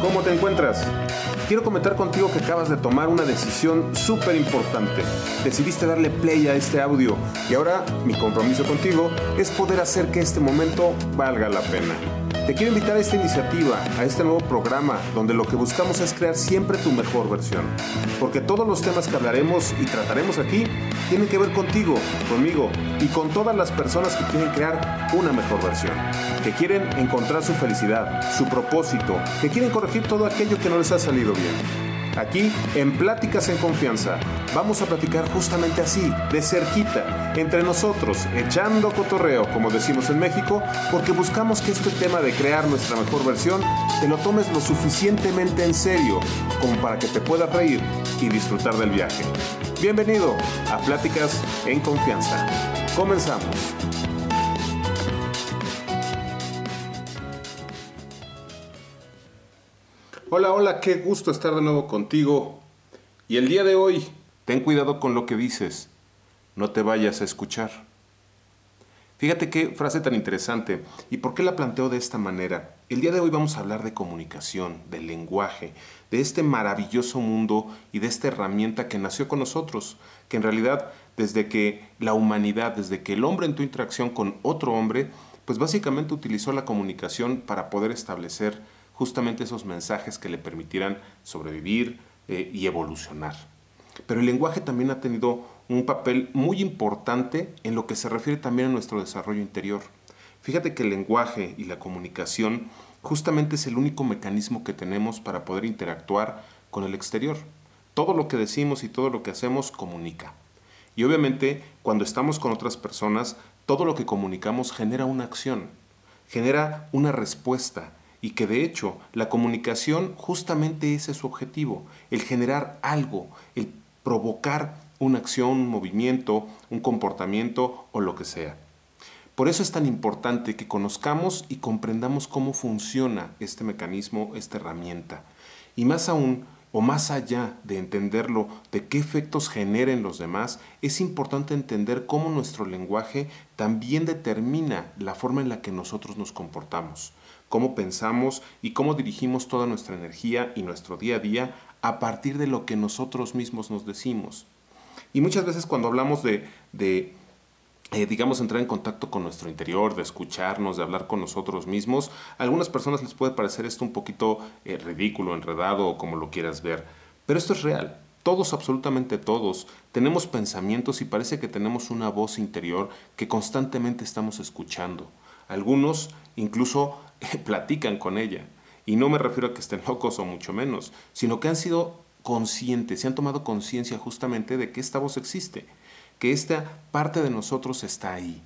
¿Cómo te encuentras? Quiero comentar contigo que acabas de tomar una decisión súper importante. Decidiste darle play a este audio y ahora mi compromiso contigo es poder hacer que este momento valga la pena. Te quiero invitar a esta iniciativa, a este nuevo programa, donde lo que buscamos es crear siempre tu mejor versión. Porque todos los temas que hablaremos y trataremos aquí tienen que ver contigo, conmigo y con todas las personas que quieren crear una mejor versión. Que quieren encontrar su felicidad, su propósito, que quieren corregir todo aquello que no les ha salido bien. Aquí, en Pláticas en Confianza, vamos a platicar justamente así, de cerquita, entre nosotros, echando cotorreo, como decimos en México, porque buscamos que este tema de crear nuestra mejor versión te lo tomes lo suficientemente en serio como para que te puedas reír y disfrutar del viaje. Bienvenido a Pláticas en Confianza. Comenzamos. Hola, hola, qué gusto estar de nuevo contigo. Y el día de hoy, ten cuidado con lo que dices. No te vayas a escuchar. Fíjate qué frase tan interesante. ¿Y por qué la planteo de esta manera? El día de hoy vamos a hablar de comunicación, del lenguaje, de este maravilloso mundo y de esta herramienta que nació con nosotros, que en realidad desde que la humanidad, desde que el hombre en tu interacción con otro hombre, pues básicamente utilizó la comunicación para poder establecer justamente esos mensajes que le permitieran sobrevivir eh, y evolucionar. Pero el lenguaje también ha tenido un papel muy importante en lo que se refiere también a nuestro desarrollo interior. Fíjate que el lenguaje y la comunicación justamente es el único mecanismo que tenemos para poder interactuar con el exterior. Todo lo que decimos y todo lo que hacemos comunica. Y obviamente cuando estamos con otras personas, todo lo que comunicamos genera una acción, genera una respuesta, y que de hecho la comunicación justamente ese es su objetivo, el generar algo, el provocar una acción, un movimiento, un comportamiento o lo que sea. Por eso es tan importante que conozcamos y comprendamos cómo funciona este mecanismo, esta herramienta. Y más aún, o más allá de entenderlo, de qué efectos generen los demás, es importante entender cómo nuestro lenguaje también determina la forma en la que nosotros nos comportamos cómo pensamos y cómo dirigimos toda nuestra energía y nuestro día a día a partir de lo que nosotros mismos nos decimos. Y muchas veces cuando hablamos de, eh, digamos, entrar en contacto con nuestro interior, de escucharnos, de hablar con nosotros mismos, a algunas personas les puede parecer esto un poquito eh, ridículo, enredado o como lo quieras ver. Pero esto es real. Todos, absolutamente todos, tenemos pensamientos y parece que tenemos una voz interior que constantemente estamos escuchando. Algunos incluso platican con ella. Y no me refiero a que estén locos o mucho menos, sino que han sido conscientes, se han tomado conciencia justamente de que esta voz existe, que esta parte de nosotros está ahí.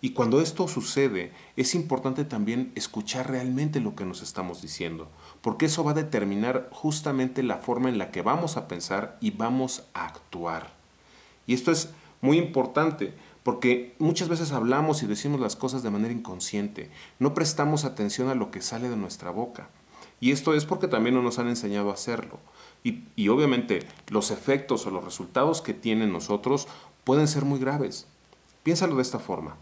Y cuando esto sucede, es importante también escuchar realmente lo que nos estamos diciendo, porque eso va a determinar justamente la forma en la que vamos a pensar y vamos a actuar. Y esto es muy importante, porque muchas veces hablamos y decimos las cosas de manera inconsciente, no prestamos atención a lo que sale de nuestra boca. Y esto es porque también no nos han enseñado a hacerlo. Y, obviamente los efectos o los resultados que tienen nosotros pueden ser muy graves. Piénsalo de esta forma.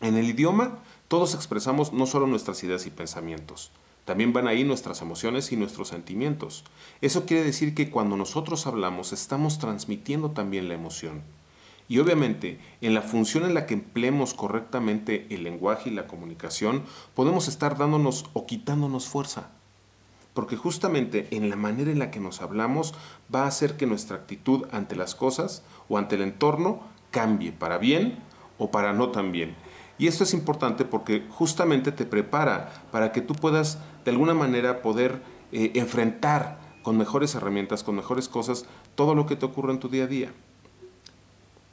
En el idioma todos expresamos no solo nuestras ideas y pensamientos, también van ahí nuestras emociones y nuestros sentimientos. Eso quiere decir que cuando nosotros hablamos estamos transmitiendo también la emoción. Y obviamente, en la función en la que empleemos correctamente el lenguaje y la comunicación, podemos estar dándonos o quitándonos fuerza. Porque justamente en la manera en la que nos hablamos va a hacer que nuestra actitud ante las cosas o ante el entorno cambie para bien o para no tan bien. Y esto es importante porque justamente te prepara para que tú puedas de alguna manera poder eh, enfrentar con mejores herramientas, con mejores cosas, todo lo que te ocurre en tu día a día.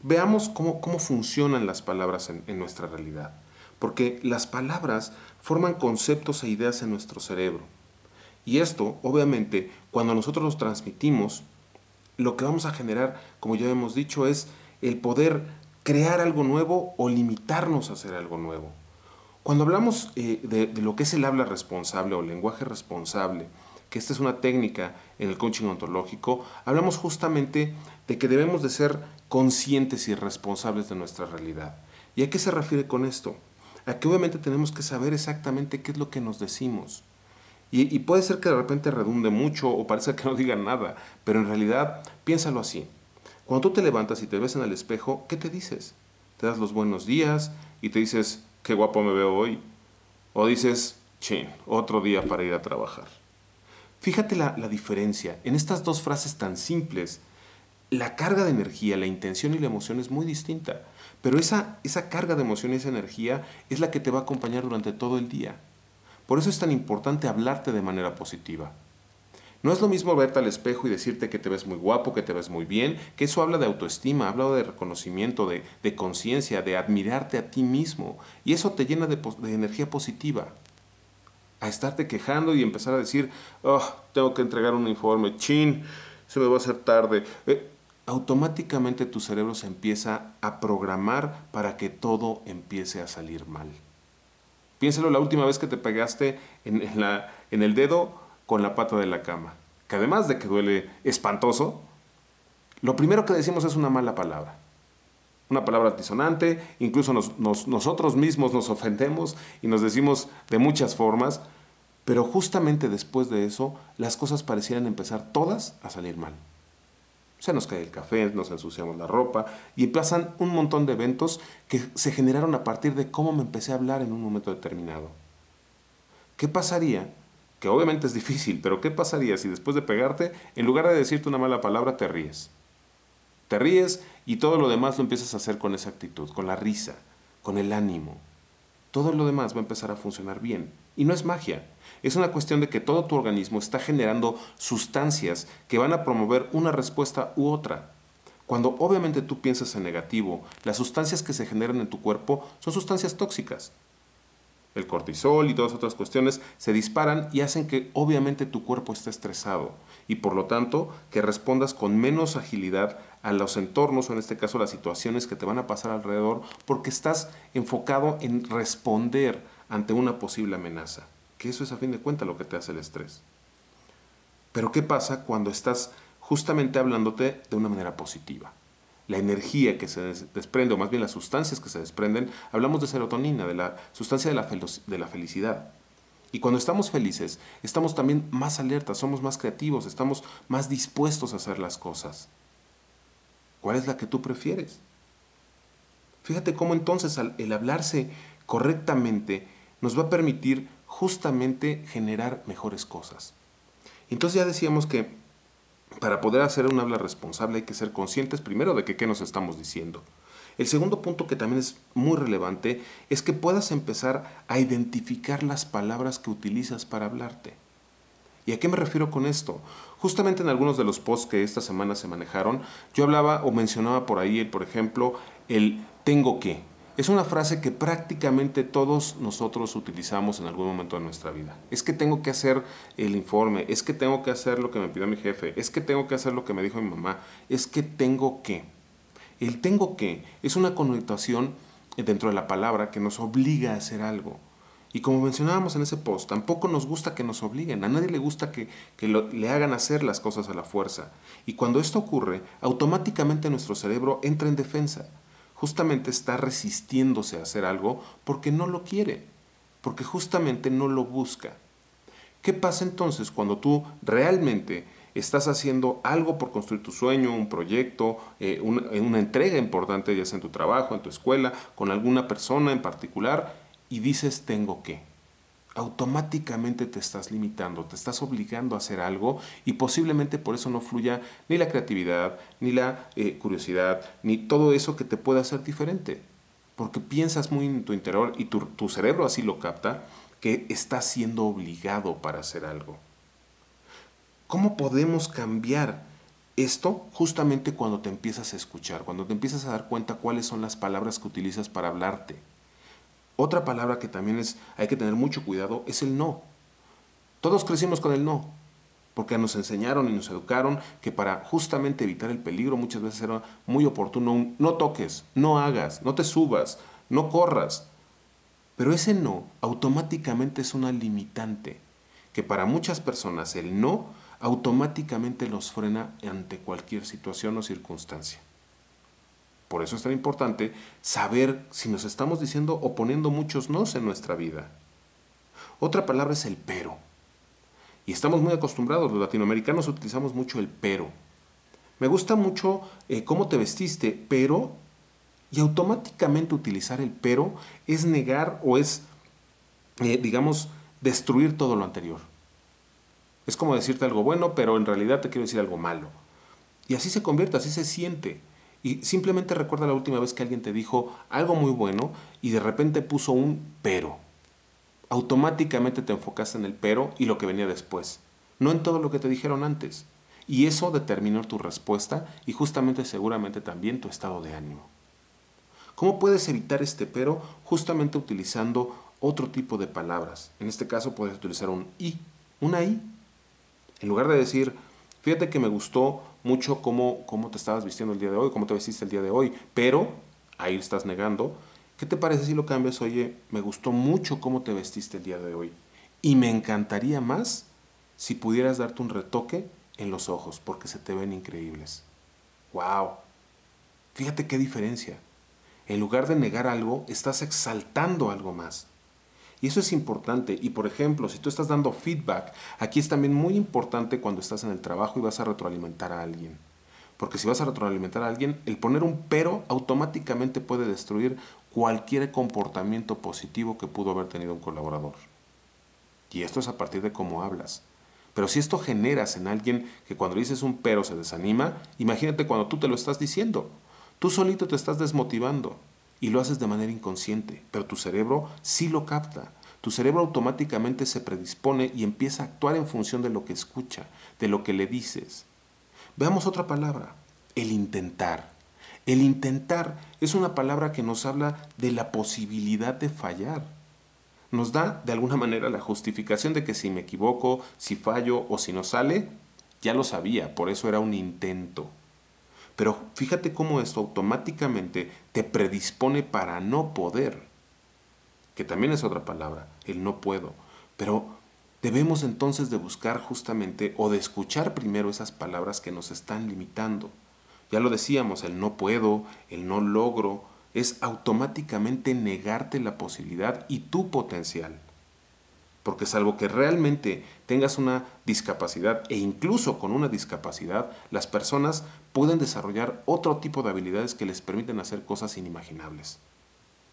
Veamos cómo, funcionan las palabras en, nuestra realidad, porque las palabras forman conceptos e ideas en nuestro cerebro. Y esto, obviamente, cuando nosotros los transmitimos, lo que vamos a generar, como ya hemos dicho, es el poder crear algo nuevo o limitarnos a hacer algo nuevo. Cuando hablamos eh, de, de, lo que es el habla responsable o lenguaje responsable, que esta es una técnica en el coaching ontológico, hablamos justamente de que debemos de ser conscientes y responsables de nuestra realidad. ¿Y a qué se refiere con esto? A que obviamente tenemos que saber exactamente qué es lo que nos decimos. Y, puede ser que de repente redunde mucho o parece que no diga nada, pero en realidad piénsalo así. Cuando tú te levantas y te ves en el espejo, ¿qué te dices? Te das los buenos días y te dices, qué guapo me veo hoy. O dices, chin, otro día para ir a trabajar. Fíjate la, la diferencia. En estas dos frases tan simples, la carga de energía, la intención y la emoción es muy distinta. Pero esa, esa carga de emoción y esa energía es la que te va a acompañar durante todo el día. Por eso es tan importante hablarte de manera positiva. No es lo mismo verte al espejo y decirte que te ves muy guapo, que te ves muy bien, que eso habla de autoestima, habla de reconocimiento, de, de conciencia, de admirarte a ti mismo. Y eso te llena de, energía positiva. A estarte quejando y empezar a decir, oh, tengo que entregar un informe, chin, se me va a hacer tarde. Eh, automáticamente tu cerebro se empieza a programar para que todo empiece a salir mal. Piénsalo la última vez que te pegaste en, el dedo con la pata de la cama, que además de que duele espantoso, lo primero que decimos es una mala palabra. Una palabra altisonante, incluso nos, nos, nosotros mismos nos ofendemos y nos decimos de muchas formas, pero justamente después de eso las cosas parecieran empezar todas a salir mal. Se nos cae el café, nos ensuciamos la ropa y empiezan un montón de eventos que se generaron a partir de cómo me empecé a hablar en un momento determinado. ¿Qué pasaría que obviamente es difícil, pero ¿qué pasaría si después de pegarte, en lugar de decirte una mala palabra, te ríes? Te ríes y todo lo demás lo empiezas a hacer con esa actitud, con la risa, con el ánimo. Todo lo demás va a empezar a funcionar bien. Y no es magia, es una cuestión de que todo tu organismo está generando sustancias que van a promover una respuesta u otra. Cuando obviamente tú piensas en negativo, las sustancias que se generan en tu cuerpo son sustancias tóxicas el cortisol y todas otras cuestiones se disparan y hacen que obviamente tu cuerpo esté estresado y por lo tanto que respondas con menos agilidad a los entornos o en este caso las situaciones que te van a pasar alrededor porque estás enfocado en responder ante una posible amenaza, que eso es a fin de cuentas lo que te hace el estrés. Pero ¿qué pasa cuando estás justamente hablándote de una manera positiva? la energía que se desprende, o más bien las sustancias que se desprenden, hablamos de serotonina, de la sustancia de la, de la felicidad. Y cuando estamos felices, estamos también más alertas, somos más creativos, estamos más dispuestos a hacer las cosas. ¿Cuál es la que tú prefieres? Fíjate cómo entonces el hablarse correctamente nos va a permitir justamente generar mejores cosas. Entonces ya decíamos que para poder hacer un habla responsable hay que ser conscientes primero de que qué nos estamos diciendo. El segundo punto que también es muy relevante es que puedas empezar a identificar las palabras que utilizas para hablarte. ¿Y a qué me refiero con esto? Justamente en algunos de los posts que esta semana se manejaron, yo hablaba o mencionaba por ahí, por ejemplo, el tengo que. Es una frase que prácticamente todos nosotros utilizamos en algún momento de nuestra vida. Es que tengo que hacer el informe, es que tengo que hacer lo que me pidió mi jefe, es que tengo que hacer lo que me dijo mi mamá, es que tengo que. El tengo que es una connotación dentro de la palabra que nos obliga a hacer algo. Y como mencionábamos en ese post, tampoco nos gusta que nos obliguen, a nadie le gusta que, le hagan hacer las cosas a la fuerza. Y cuando esto ocurre, automáticamente nuestro cerebro entra en defensa justamente está resistiéndose a hacer algo porque no lo quiere, porque justamente no lo busca. ¿Qué pasa entonces cuando tú realmente estás haciendo algo por construir tu sueño, un proyecto, eh, una, una entrega importante, ya sea en tu trabajo, en tu escuela, con alguna persona en particular, y dices tengo que? Automáticamente te estás limitando, te estás obligando a hacer algo y posiblemente por eso no fluya ni la creatividad, ni la eh, curiosidad, ni todo eso que te pueda hacer diferente. Porque piensas muy en tu interior y tu, tu cerebro así lo capta, que estás siendo obligado para hacer algo. ¿Cómo podemos cambiar esto justamente cuando te empiezas a escuchar, cuando te empiezas a dar cuenta cuáles son las palabras que utilizas para hablarte? Otra palabra que también es, hay que tener mucho cuidado es el no. Todos crecimos con el no, porque nos enseñaron y nos educaron que para justamente evitar el peligro muchas veces era muy oportuno un no toques, no hagas, no te subas, no corras. Pero ese no automáticamente es una limitante, que para muchas personas el no automáticamente los frena ante cualquier situación o circunstancia. Por eso es tan importante saber si nos estamos diciendo o poniendo muchos nos en nuestra vida. Otra palabra es el pero. Y estamos muy acostumbrados, los latinoamericanos utilizamos mucho el pero. Me gusta mucho eh, cómo te vestiste, pero... Y automáticamente utilizar el pero es negar o es, eh, digamos, destruir todo lo anterior. Es como decirte algo bueno, pero en realidad te quiero decir algo malo. Y así se convierte, así se siente. Y simplemente recuerda la última vez que alguien te dijo algo muy bueno y de repente puso un pero. Automáticamente te enfocaste en el pero y lo que venía después, no en todo lo que te dijeron antes. Y eso determinó tu respuesta y justamente seguramente también tu estado de ánimo. ¿Cómo puedes evitar este pero? Justamente utilizando otro tipo de palabras. En este caso puedes utilizar un i, una i. En lugar de decir, fíjate que me gustó mucho cómo, cómo te estabas vistiendo el día de hoy, cómo te vestiste el día de hoy, pero ahí estás negando. ¿Qué te parece si lo cambias? Oye, me gustó mucho cómo te vestiste el día de hoy y me encantaría más si pudieras darte un retoque en los ojos porque se te ven increíbles. ¡Wow! Fíjate qué diferencia. En lugar de negar algo, estás exaltando algo más. Y eso es importante. Y por ejemplo, si tú estás dando feedback, aquí es también muy importante cuando estás en el trabajo y vas a retroalimentar a alguien. Porque si vas a retroalimentar a alguien, el poner un pero automáticamente puede destruir cualquier comportamiento positivo que pudo haber tenido un colaborador. Y esto es a partir de cómo hablas. Pero si esto generas en alguien que cuando dices un pero se desanima, imagínate cuando tú te lo estás diciendo. Tú solito te estás desmotivando y lo haces de manera inconsciente, pero tu cerebro sí lo capta. Tu cerebro automáticamente se predispone y empieza a actuar en función de lo que escucha, de lo que le dices. Veamos otra palabra, el intentar. El intentar es una palabra que nos habla de la posibilidad de fallar. Nos da de alguna manera la justificación de que si me equivoco, si fallo o si no sale, ya lo sabía, por eso era un intento. Pero fíjate cómo esto automáticamente te predispone para no poder, que también es otra palabra, el no puedo. Pero debemos entonces de buscar justamente o de escuchar primero esas palabras que nos están limitando. Ya lo decíamos, el no puedo, el no logro, es automáticamente negarte la posibilidad y tu potencial. Porque salvo que realmente tengas una discapacidad e incluso con una discapacidad, las personas pueden desarrollar otro tipo de habilidades que les permiten hacer cosas inimaginables.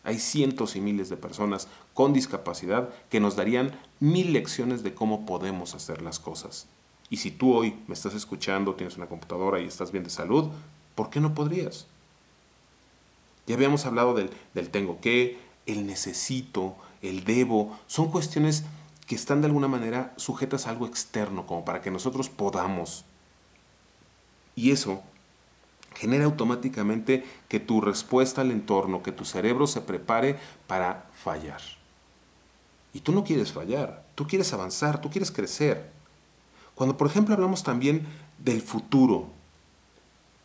Hay cientos y miles de personas con discapacidad que nos darían mil lecciones de cómo podemos hacer las cosas. Y si tú hoy me estás escuchando, tienes una computadora y estás bien de salud, ¿por qué no podrías? Ya habíamos hablado del, del tengo que, el necesito, el debo, son cuestiones que están de alguna manera sujetas a algo externo, como para que nosotros podamos. Y eso genera automáticamente que tu respuesta al entorno, que tu cerebro se prepare para fallar. Y tú no quieres fallar, tú quieres avanzar, tú quieres crecer. Cuando por ejemplo hablamos también del futuro,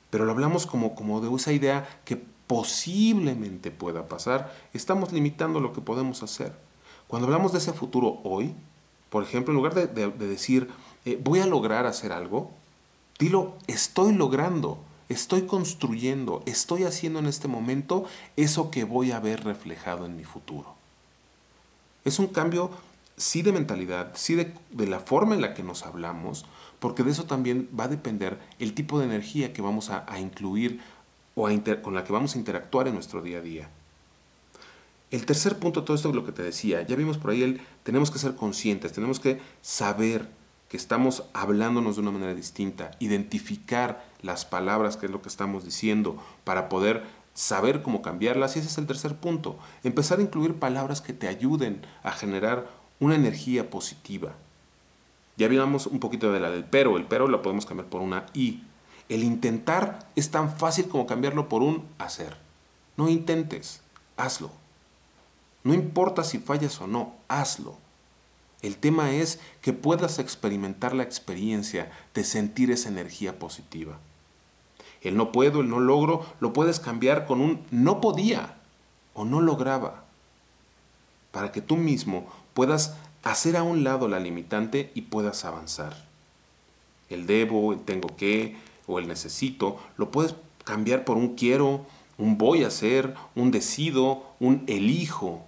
pero lo hablamos como, como de esa idea que posiblemente pueda pasar, estamos limitando lo que podemos hacer. Cuando hablamos de ese futuro hoy, por ejemplo, en lugar de, decir, eh, voy a lograr hacer algo, dilo, estoy logrando, estoy construyendo, estoy haciendo en este momento eso que voy a ver reflejado en mi futuro. Es un cambio, sí de mentalidad, sí de, la forma en la que nos hablamos, porque de eso también va a depender el tipo de energía que vamos a, incluir o con la que vamos a interactuar en nuestro día a día. El tercer punto, todo esto es lo que te decía, ya vimos por ahí el, tenemos que ser conscientes, tenemos que saber que estamos hablándonos de una manera distinta, identificar las palabras, que es lo que estamos diciendo, para poder saber cómo cambiarlas. Y ese es el tercer punto, empezar a incluir palabras que te ayuden a generar una energía positiva. Ya vimos un poquito de la del pero, el pero lo podemos cambiar por una i. El intentar es tan fácil como cambiarlo por un hacer. No intentes, hazlo. No importa si fallas o no, hazlo. El tema es que puedas experimentar la experiencia de sentir esa energía positiva. El no puedo, el no logro, lo puedes cambiar con un no podía o no lograba. Para que tú mismo puedas hacer a un lado la limitante y puedas avanzar. El debo, el tengo que o el necesito, lo puedes cambiar por un quiero, un voy a hacer, un decido, un elijo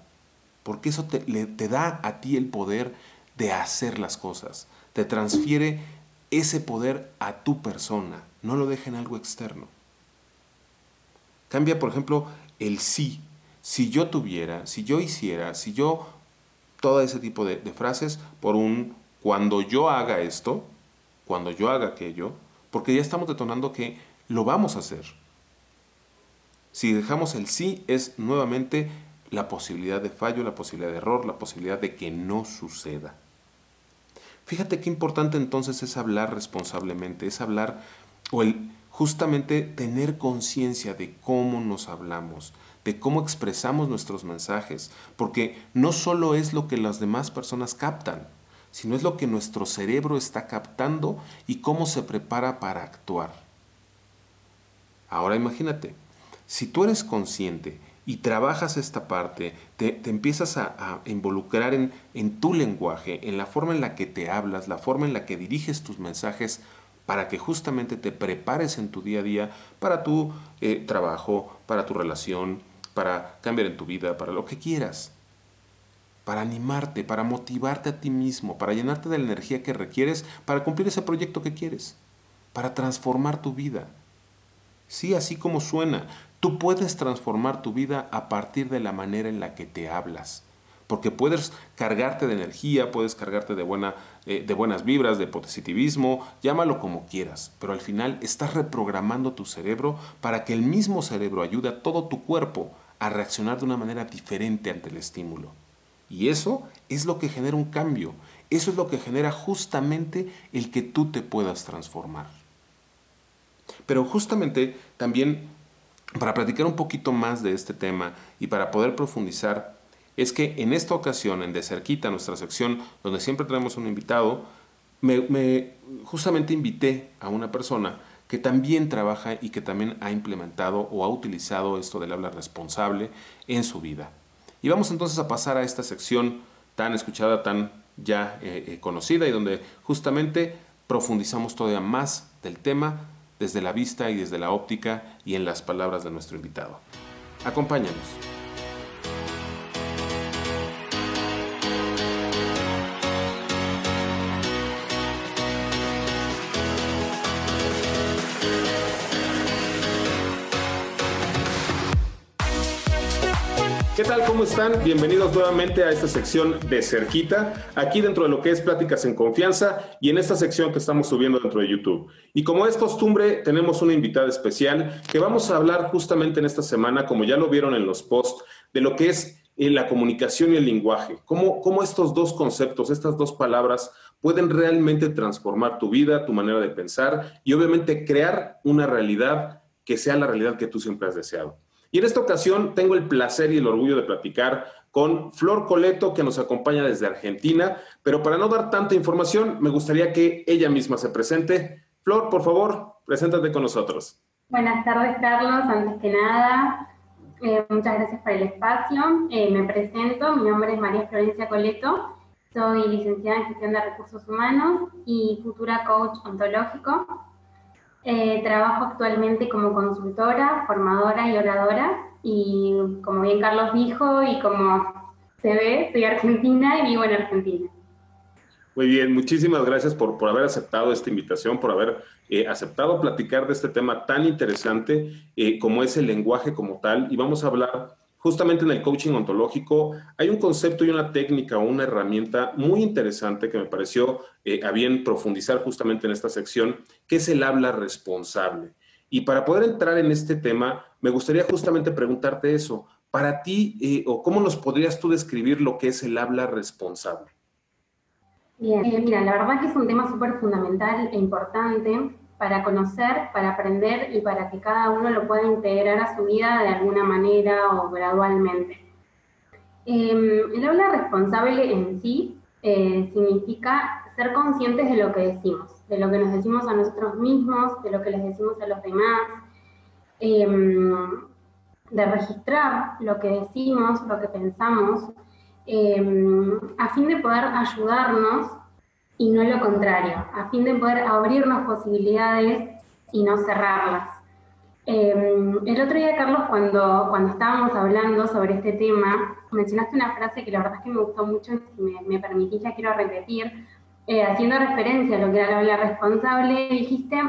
porque eso te, da a ti el poder de hacer las cosas, te transfiere ese poder a tu persona, no lo deja en algo externo. Cambia, por ejemplo, el sí. Si yo tuviera, si yo hiciera, si yo, todo ese tipo de frases por un cuando yo haga esto, cuando yo haga aquello, porque ya estamos detonando que lo vamos a hacer. Si dejamos el sí, es nuevamente la posibilidad de fallo, la posibilidad de error, la posibilidad de que no suceda. Fíjate qué importante entonces es hablar responsablemente, es hablar o el justamente tener conciencia de cómo nos hablamos, de cómo expresamos nuestros mensajes, porque no solo es lo que las demás personas captan, sino es lo que nuestro cerebro está captando y cómo se prepara para actuar. Ahora imagínate, si tú eres consciente y trabajas esta parte, te, empiezas a, involucrar en, en, tu lenguaje, en la forma en la que te hablas, la forma en la que diriges tus mensajes, para que justamente te prepares en tu día a día para tu eh, trabajo, para tu relación, para cambiar en tu vida, para lo que quieras, para animarte, para motivarte a ti mismo, para llenarte de la energía que requieres para cumplir ese proyecto que quieres, para transformar tu vida. Sí, así como suena, Tú puedes transformar tu vida a partir de la manera en la que te hablas. Porque puedes cargarte de energía, puedes cargarte de, buena, eh, de buenas vibras, de positivismo, llámalo como quieras, pero al final estás reprogramando tu cerebro para que el mismo cerebro ayude a todo tu cuerpo a reaccionar de una manera diferente ante el estímulo. Y eso es lo que genera un cambio, eso es lo que genera justamente el que tú te puedas transformar. Pero justamente también para platicar un poquito más de este tema y para poder profundizar, es que en esta ocasión, en De Cerquita, nuestra sección, donde siempre tenemos un invitado, me, justamente invité a una persona que también trabaja y que también ha implementado o ha utilizado esto del habla responsable en su vida. Y vamos entonces a pasar a esta sección tan escuchada, tan ya eh, eh, conocida y donde justamente profundizamos todavía más del tema desde la vista y desde la óptica y en las palabras de nuestro invitado. Acompáñanos. ¿Qué tal? ¿Cómo están? Bienvenidos nuevamente a esta sección de cerquita, aquí dentro de lo que es Pláticas en Confianza y en esta sección que estamos subiendo dentro de YouTube. Y como es costumbre, tenemos una invitada especial que vamos a hablar justamente en esta semana, como ya lo vieron en los posts, de lo que es eh, la comunicación y el lenguaje, cómo, cómo estos dos conceptos, estas dos palabras pueden realmente transformar tu vida, tu manera de pensar y obviamente crear una realidad que sea la realidad que tú siempre has deseado. Y en esta ocasión tengo el placer y el orgullo de platicar con Flor Coleto, que nos acompaña desde Argentina, pero para no dar tanta información, me gustaría que ella misma se presente. Flor, por favor, preséntate con nosotros. Buenas tardes, Carlos. Antes que nada, eh, muchas gracias por el espacio. Eh, me presento, mi nombre es María Florencia Coleto, soy licenciada en Gestión de Recursos Humanos y futura coach ontológico. Eh, trabajo actualmente como consultora, formadora y oradora y como bien Carlos dijo y como se ve, soy argentina y vivo en Argentina. Muy bien, muchísimas gracias por, por haber aceptado esta invitación, por haber eh, aceptado platicar de este tema tan interesante eh, como es el lenguaje como tal. Y vamos a hablar justamente en el coaching ontológico hay un concepto y una técnica una herramienta muy interesante que me pareció eh, a bien profundizar justamente en esta sección, que es el habla responsable. Y para poder entrar en este tema, me gustaría justamente preguntarte eso. Para ti, eh, o cómo nos podrías tú describir lo que es el habla responsable? Bien, eh, mira, la verdad que es un tema súper fundamental e importante para conocer, para aprender y para que cada uno lo pueda integrar a su vida de alguna manera o gradualmente. Em, el habla responsable en sí eh, significa ser conscientes de lo que decimos, de lo que nos decimos a nosotros mismos, de lo que les decimos a los demás, em, de registrar lo que decimos, lo que pensamos, em, a fin de poder ayudarnos y no lo contrario, a fin de poder abrirnos posibilidades y no cerrarlas. Em, el otro día, Carlos, cuando, cuando estábamos hablando sobre este tema, mencionaste una frase que la verdad es que me gustó mucho, si me, me permitís la quiero repetir, eh, haciendo referencia a lo que era la habla responsable, dijiste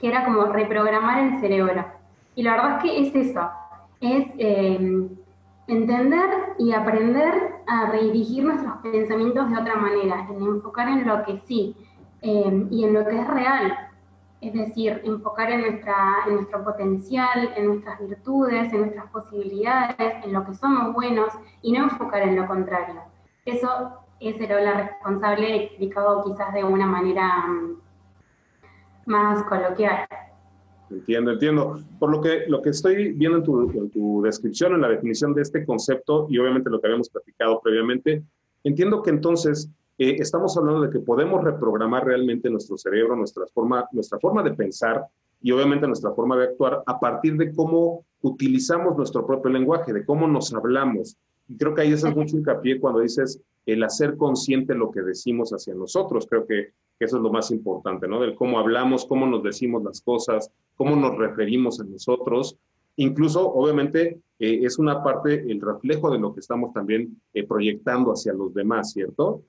que era como reprogramar el cerebro. Y la verdad es que es eso, es eh, entender y aprender a redirigir nuestros pensamientos de otra manera, en enfocar en lo que sí eh, y en lo que es real. Es decir, enfocar en, nuestra, en nuestro potencial, en nuestras virtudes, en nuestras posibilidades, en lo que somos buenos y no enfocar en lo contrario. Eso es el la responsable explicado quizás de una manera mm, más coloquial. Entiendo, entiendo. Por lo que, lo que estoy viendo en tu, en tu descripción, en la definición de este concepto y obviamente lo que habíamos platicado previamente, entiendo que entonces eh, estamos hablando de que podemos reprogramar realmente nuestro cerebro, nuestra forma, nuestra forma de pensar y obviamente nuestra forma de actuar a partir de cómo utilizamos nuestro propio lenguaje, de cómo nos hablamos. Y creo que ahí es mucho hincapié cuando dices el hacer consciente lo que decimos hacia nosotros. Creo que, eso es lo más importante, ¿no? Del cómo hablamos, cómo nos decimos las cosas, cómo nos referimos a nosotros. Incluso, obviamente, eh, es una parte, el reflejo de lo que estamos también eh, proyectando hacia los demás, ¿cierto?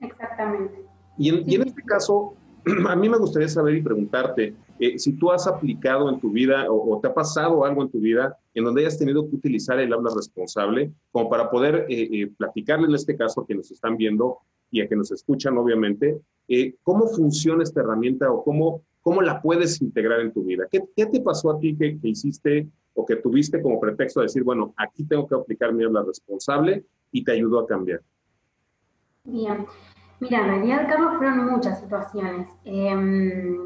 Exactamente. Y en, y en este caso, a mí me gustaría saber y preguntarte eh, si tú has aplicado en tu vida o, te ha pasado algo en tu vida en donde hayas tenido que utilizar el habla responsable como para poder eh, eh, platicarle en este caso a quienes están viendo y a que nos escuchan obviamente, cómo funciona esta herramienta o cómo, cómo la puedes integrar en tu vida. ¿Qué, qué te pasó a ti que, que, hiciste o que tuviste como pretexto de decir, bueno, aquí tengo que aplicar mi habla responsable y te ayudó a cambiar? Bien. Mira, en realidad, Carlos, fueron muchas situaciones. Em,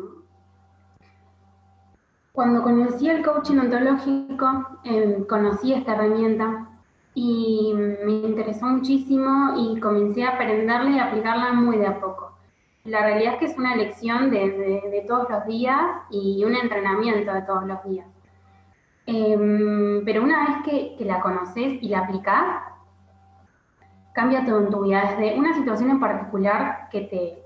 cuando conocí el coaching ontológico, em, conocí esta herramienta y me interesó muchísimo y comencé a aprenderla y aplicarla muy de a poco. La realidad es que es una lección de, todos los días y un entrenamiento de todos los días. Em, pero una vez que, la conoces y la aplicás, cambia todo en tu vida, desde una situación en particular que te,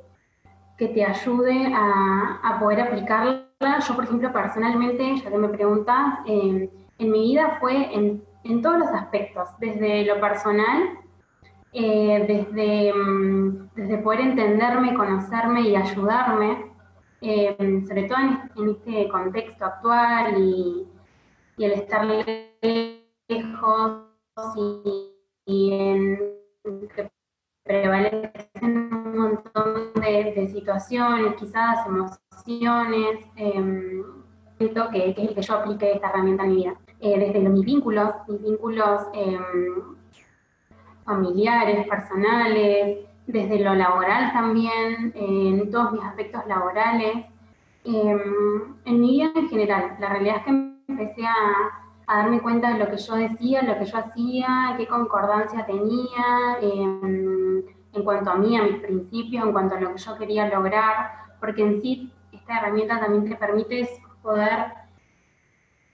que te ayude a, poder aplicarla. Yo, por ejemplo, personalmente, ya que me preguntas, en mi vida fue en, todos los aspectos, desde lo personal, eh, desde, mm, desde poder entenderme, conocerme y ayudarme, eh, sobre todo en, este contexto actual y, el estar lejos y, y en prevalecen un montón de, situaciones, quizás emociones, eh, que, es el que yo aplique esta herramienta en mi vida. Eh, desde mis vínculos, mis vínculos em, familiares, personales, desde lo laboral también, en todos mis aspectos laborales, em, en mi vida en general. La realidad es que empecé a a darme cuenta de lo que yo decía, lo que yo hacía, qué concordancia tenía en, cuanto a mí, a mis principios, en cuanto a lo que yo quería lograr, porque en sí esta herramienta también te permite poder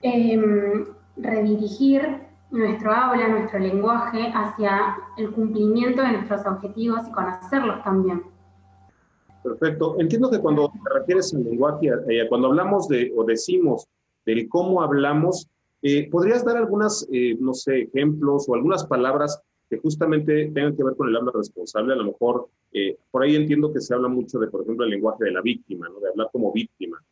em, redirigir nuestro habla, nuestro lenguaje hacia el cumplimiento de nuestros objetivos y conocerlos también. Perfecto. Entiendo que cuando te refieres al lenguaje, eh, cuando hablamos de o decimos del cómo hablamos, eh, ¿Podrías dar algunas, eh, no sé, ejemplos o algunas palabras que justamente tengan que ver con el habla responsable? A lo mejor, eh, por ahí entiendo que se habla mucho de, por ejemplo, el lenguaje de la víctima, ¿no? de hablar como víctima.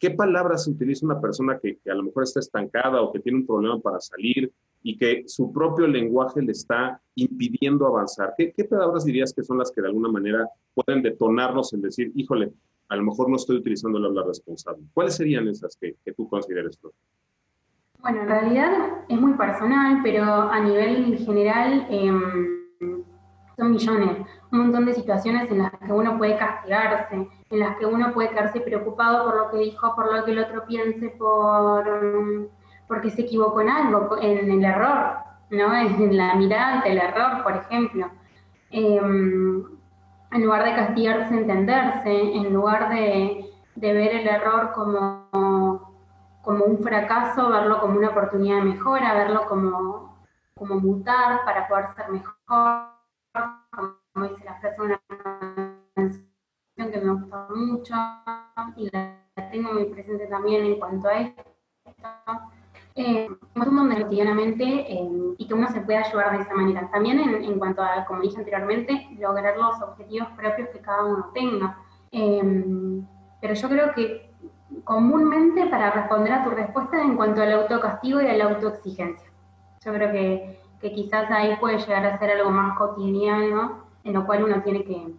¿Qué palabras utiliza una persona que, a lo mejor está estancada o que tiene un problema para salir y que su propio lenguaje le está impidiendo avanzar? ¿Qué, palabras dirías que son las que de alguna manera pueden detonarnos en decir, híjole, a lo mejor no estoy utilizando el habla responsable? ¿Cuáles serían esas que, que tú consideres tú? Bueno, en realidad es muy personal, pero a nivel general em, son millones. Un montón de situaciones en las que uno puede castigarse, en las que uno puede quedarse preocupado por lo que dijo, por lo que el otro piense, por porque se equivocó en algo, en el error, ¿no? En la mirada del error, por ejemplo. Em, en lugar de castigarse, entenderse, en lugar de, de ver el error como un fracaso, verlo como una oportunidad de mejora, verlo como, como mutar para poder ser mejor, como dice la frase de una canción que me gusta mucho y la tengo muy presente también en cuanto a esto. eh, mundo cotidianamente eh, y que uno se pueda ayudar de esa manera. También en, cuanto a, como dije anteriormente, lograr los objetivos propios que cada uno tenga. Eh, pero yo creo que comúnmente para responder a tu respuesta en cuanto al autocastigo y a la autoexigencia. Yo creo que, que quizás ahí puede llegar a ser algo más cotidiano, en lo cual uno tiene que,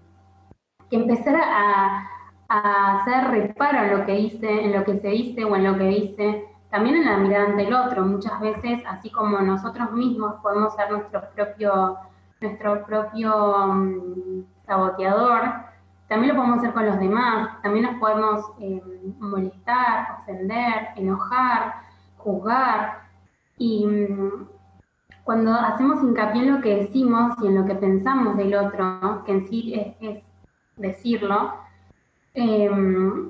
que empezar a, a hacer reparo en lo que hice, en lo que se dice o en lo que dice, también en la mirada ante el otro. Muchas veces, así como nosotros mismos podemos ser nuestro propio, nuestro propio mm, saboteador, también lo podemos hacer con los demás, también nos podemos eh, molestar, ofender, enojar, juzgar. Y mm, cuando hacemos hincapié en lo que decimos y en lo que pensamos del otro, que en sí es, decirlo, em,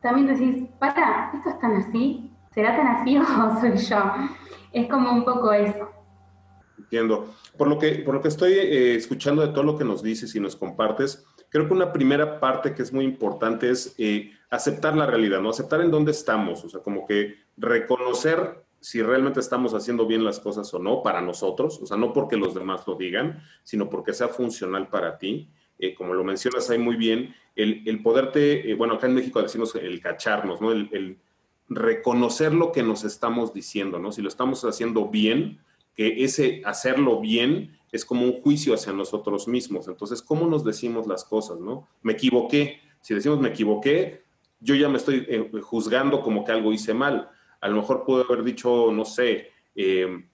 también decís, para, ¿esto es tan así? ¿Será tan así o soy yo? Es como un poco eso. Entiendo. Por lo que, por lo que estoy eh, escuchando de todo lo que nos dices y nos compartes, creo que una primera parte que es muy importante es eh, aceptar la realidad, ¿no? Aceptar en dónde estamos, o sea, como que reconocer si realmente estamos haciendo bien las cosas o no para nosotros, o sea, no porque los demás lo digan, sino porque sea funcional para ti. Eh, como lo mencionas ahí muy bien, el, el poderte, bueno, acá en México decimos el cacharnos, ¿no? el reconocer lo que nos estamos diciendo, ¿no? Si lo estamos haciendo bien, que ese hacerlo bien es como un juicio hacia nosotros mismos. Entonces, ¿cómo nos decimos las cosas, no? Me equivoqué. Si decimos me equivoqué, yo ya me estoy eh, juzgando como que algo hice mal. A lo mejor puedo haber dicho, no sé, eh,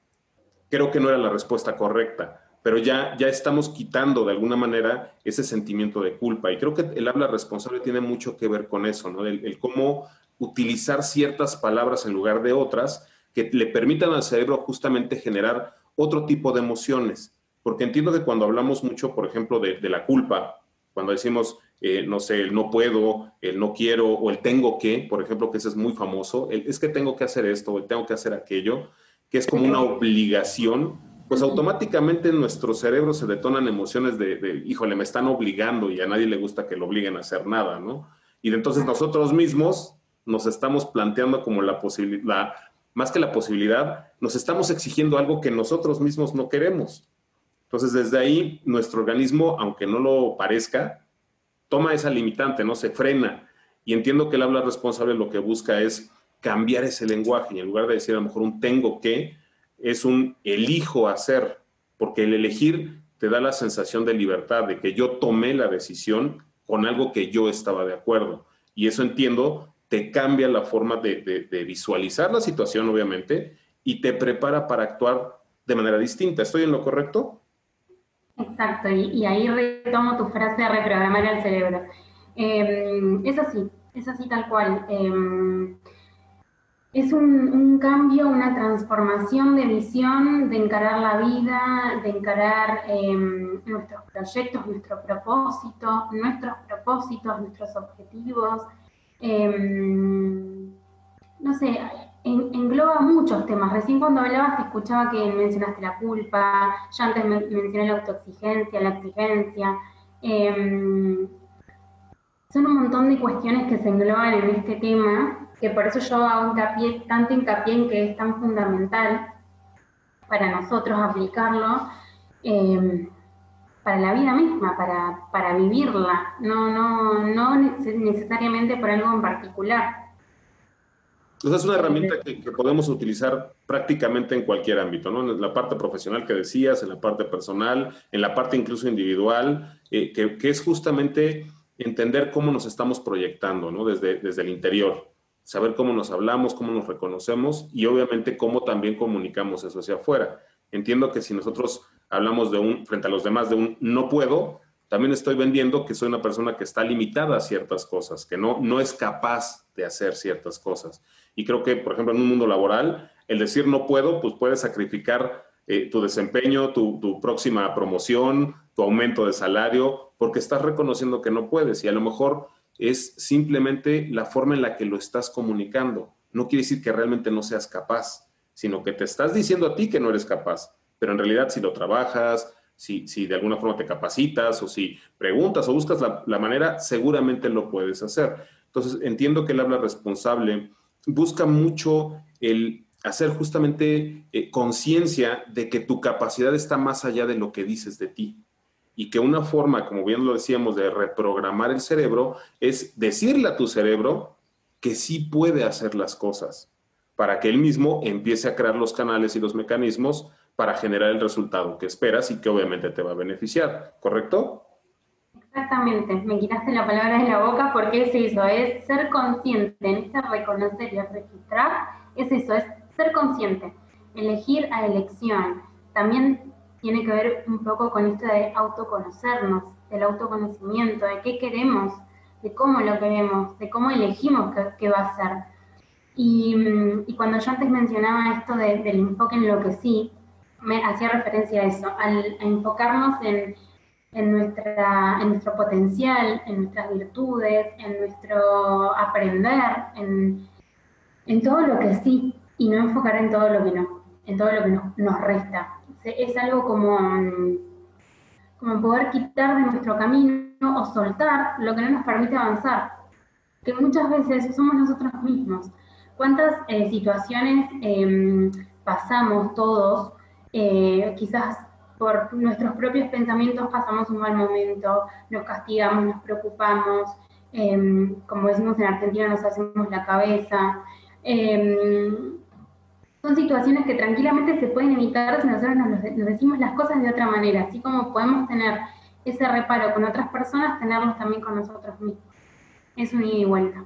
creo que no era la respuesta correcta, pero ya, ya estamos quitando de alguna manera ese sentimiento de culpa. Y creo que el habla responsable tiene mucho que ver con eso, ¿no? el cómo utilizar ciertas palabras en lugar de otras que le permitan al cerebro justamente generar otro tipo de emociones. Porque entiendo que cuando hablamos mucho, por ejemplo, de, la culpa, cuando decimos, eh, no sé, el no puedo, el no quiero o el tengo que, por ejemplo, que ese es muy famoso, el, es que tengo que hacer esto o el tengo que hacer aquello, que es como una obligación, pues automáticamente en nuestro cerebro se detonan emociones de, de, híjole, me están obligando y a nadie le gusta que lo obliguen a hacer nada, ¿no? Y entonces nosotros mismos nos estamos planteando como la posibilidad, más que la posibilidad, nos estamos exigiendo algo que nosotros mismos no queremos. Entonces, desde ahí, nuestro organismo, aunque no lo parezca, toma esa limitante, no se frena. Y entiendo que el habla responsable lo que busca es cambiar ese lenguaje y en lugar de decir a lo mejor un tengo que, es un elijo hacer, porque el elegir te da la sensación de libertad, de que yo tomé la decisión con algo que yo estaba de acuerdo. Y eso entiendo te cambia la forma de, visualizar la situación, obviamente, y te prepara para actuar de manera distinta. ¿Estoy en lo correcto? Exacto, y, ahí retomo tu frase de reprogramar el cerebro. Em, es así, es así tal cual. Em, es un, cambio, una transformación de visión, de encarar la vida, de encarar em, nuestros proyectos, nuestro propósito, nuestros propósitos, nuestros objetivos, no sé, engloba muchos temas. Recién cuando hablabas te escuchaba que mencionaste la culpa, ya antes mencioné la autoexigencia, la exigencia. Em, son un montón de cuestiones que se engloban en este tema, que por eso yo hago hincapié, tanto hincapié en que es tan fundamental para nosotros aplicarlo. Em, para la vida misma, para, para vivirla, no, no, no necesariamente por algo en particular. Entonces es una herramienta que, podemos utilizar prácticamente en cualquier ámbito, ¿no? En la parte profesional que decías, en la parte personal, en la parte incluso individual, eh, que, que, es justamente entender cómo nos estamos proyectando, ¿no? Desde, desde el interior, saber cómo nos hablamos, cómo nos reconocemos y obviamente cómo también comunicamos eso hacia afuera. Entiendo que si nosotros hablamos de un, frente a los demás, de un no puedo, también estoy vendiendo que soy una persona que está limitada a ciertas cosas, que no, no es capaz de hacer ciertas cosas. Y creo que, por ejemplo, en un mundo laboral, el decir no puedo, pues puedes sacrificar eh, tu desempeño, tu, tu, próxima promoción, tu aumento de salario, porque estás reconociendo que no puedes. Y a lo mejor es simplemente la forma en la que lo estás comunicando. No quiere decir que realmente no seas capaz, sino que te estás diciendo a ti que no eres capaz pero en realidad si lo trabajas, si, si de alguna forma te capacitas o si preguntas o buscas la, manera, seguramente lo puedes hacer. Entonces, entiendo que el habla responsable busca mucho el hacer justamente eh, conciencia de que tu capacidad está más allá de lo que dices de ti. Y que una forma, como bien lo decíamos, de reprogramar el cerebro es decirle a tu cerebro que sí puede hacer las cosas, para que él mismo empiece a crear los canales y los mecanismos para generar el resultado que esperas y que obviamente te va a beneficiar, ¿correcto? Exactamente, me quitaste la palabra de la boca porque es eso, es ser consciente, en este reconocer y registrar, es eso, es ser consciente, elegir a elección. También tiene que ver un poco con esto de autoconocernos, del autoconocimiento, de qué queremos, de cómo lo queremos, de cómo elegimos qué, va a ser. Y, cuando yo antes mencionaba esto del enfoque en lo que sí, me hacía referencia a eso, al, a enfocarnos en en, nuestra, en nuestro potencial, en nuestras virtudes, en nuestro aprender, en, en todo lo que sí, y no enfocar en todo lo que no, en todo lo que nos, resta. Es algo como, como poder quitar de nuestro camino o soltar lo que no nos permite avanzar, que muchas veces somos nosotros mismos. ¿Cuántas eh, situaciones em, pasamos todos, eh, quizás por nuestros propios pensamientos pasamos un mal momento, nos castigamos, nos preocupamos, em, como decimos en Argentina, nos hacemos la cabeza. Em, son situaciones que tranquilamente se pueden evitar si nosotros nos, decimos las cosas de otra manera, así como podemos tener ese reparo con otras personas, tenerlos también con nosotros mismos. Es un ida y vuelta.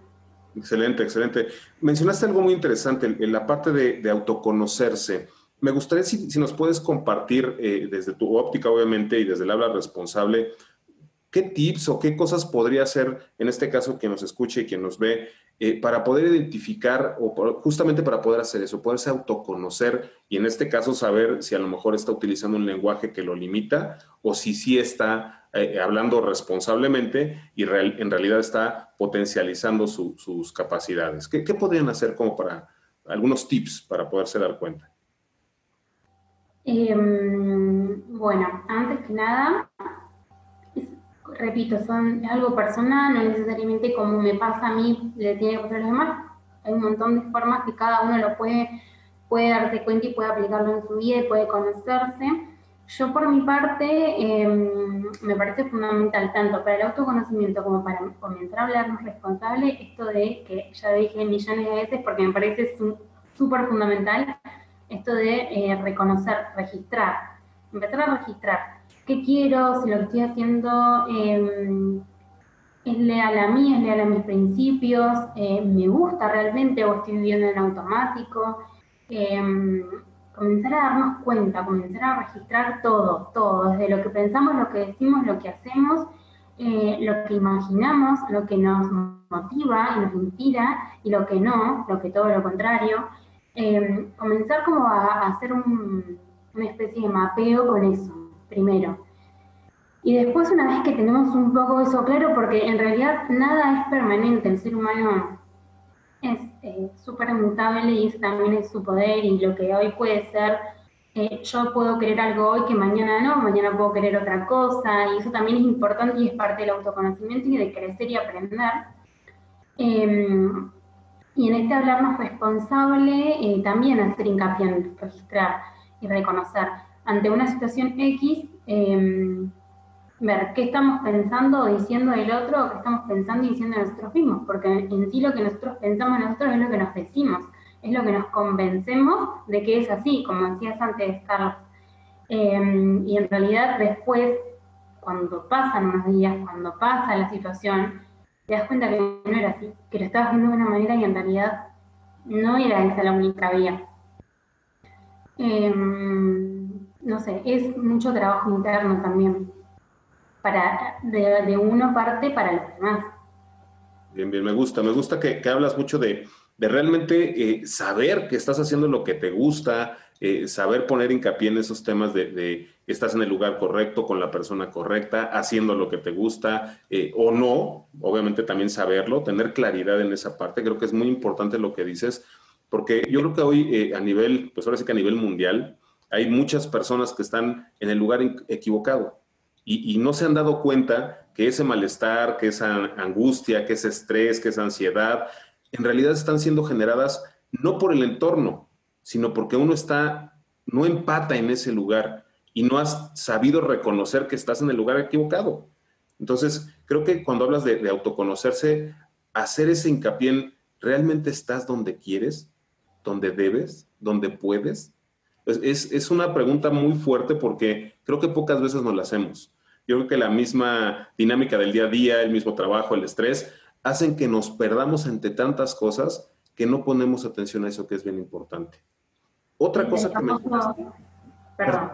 Excelente, excelente. Mencionaste algo muy interesante, en la parte de, de autoconocerse. Me gustaría si, nos puedes compartir eh, desde tu óptica, obviamente, y desde el habla responsable, qué tips o qué cosas podría hacer, en este caso, quien nos escuche y quien nos ve, eh, para poder identificar o justamente para poder hacer eso, poderse autoconocer y en este caso saber si a lo mejor está utilizando un lenguaje que lo limita o si sí está eh, hablando responsablemente y en realidad está potencializando sus capacidades. ¿Qué, ¿Qué podrían hacer como para algunos tips para poderse dar cuenta? Em, bueno, antes que nada, repito, son algo personal, no necesariamente como me pasa a mí, le tiene que pasar a los demás. Hay un montón de formas que cada uno lo puede, puede darse cuenta y puede aplicarlo en su vida y puede conocerse. Yo por mi parte em, me parece fundamental tanto para el autoconocimiento como para comenzar a hablarnos responsable esto de que ya dije millones de veces porque me parece súper fundamental esto de eh, reconocer, registrar, empezar a registrar qué quiero, si lo que estoy haciendo em, es leal a mí, es leal a mis principios, eh, me gusta realmente o estoy viviendo en automático. Em, comenzar a darnos cuenta, comenzar a registrar todo, todo, desde lo que pensamos, lo que decimos, lo que hacemos, eh, lo que imaginamos, lo que nos motiva y nos inspira y lo que no, lo que todo lo contrario. Em, comenzar como a, hacer una especie de mapeo con eso, primero. Y después, una vez que tenemos un poco eso claro, porque en realidad nada es permanente, el ser humano es eh, súper mutable y eso también es su poder y lo que hoy puede ser, eh, yo puedo querer algo hoy que mañana no, mañana puedo querer otra cosa y eso también es importante y es parte del autoconocimiento y de crecer y aprender. Em, y en este hablarnos responsable, eh, también hacer hincapié en registrar y reconocer ante una situación X, em, ver qué estamos pensando o diciendo del otro o qué estamos pensando y diciendo de nosotros mismos, porque en sí lo que nosotros pensamos nosotros es lo que nos decimos, es lo que nos convencemos de que es así, como decías antes, Carlos. Em, y en realidad después, cuando pasan unos días, cuando pasa la situación, te das cuenta que no era así, que lo estabas haciendo de una manera y en realidad no era esa la única vía. Em, no sé, es mucho trabajo interno también, para, de, uno parte para los demás. Bien, bien, me gusta, me gusta que, hablas mucho de, realmente eh, saber que estás haciendo lo que te gusta, eh, saber poner hincapié en esos temas de, de, estás en el lugar correcto, con la persona correcta, haciendo lo que te gusta eh, o no, obviamente también saberlo, tener claridad en esa parte, creo que es muy importante lo que dices, porque yo creo que hoy a nivel, pues ahora sí que a nivel mundial, hay muchas personas que están en el lugar equivocado y, y no se han dado cuenta que ese malestar, que esa angustia, que ese estrés, que esa ansiedad, en realidad están siendo generadas no por el entorno, sino porque uno está, no empata en ese lugar y no has sabido reconocer que estás en el lugar equivocado. Entonces, creo que cuando hablas de, autoconocerse, hacer ese hincapié en, ¿realmente estás donde quieres, donde debes, donde puedes? Es, es, una pregunta muy fuerte porque creo que pocas veces nos la hacemos. Yo creo que la misma dinámica del día a día, el mismo trabajo, el estrés, hacen que nos perdamos entre tantas cosas que no ponemos atención a eso que es bien importante. Otra cosa que me... Perdón.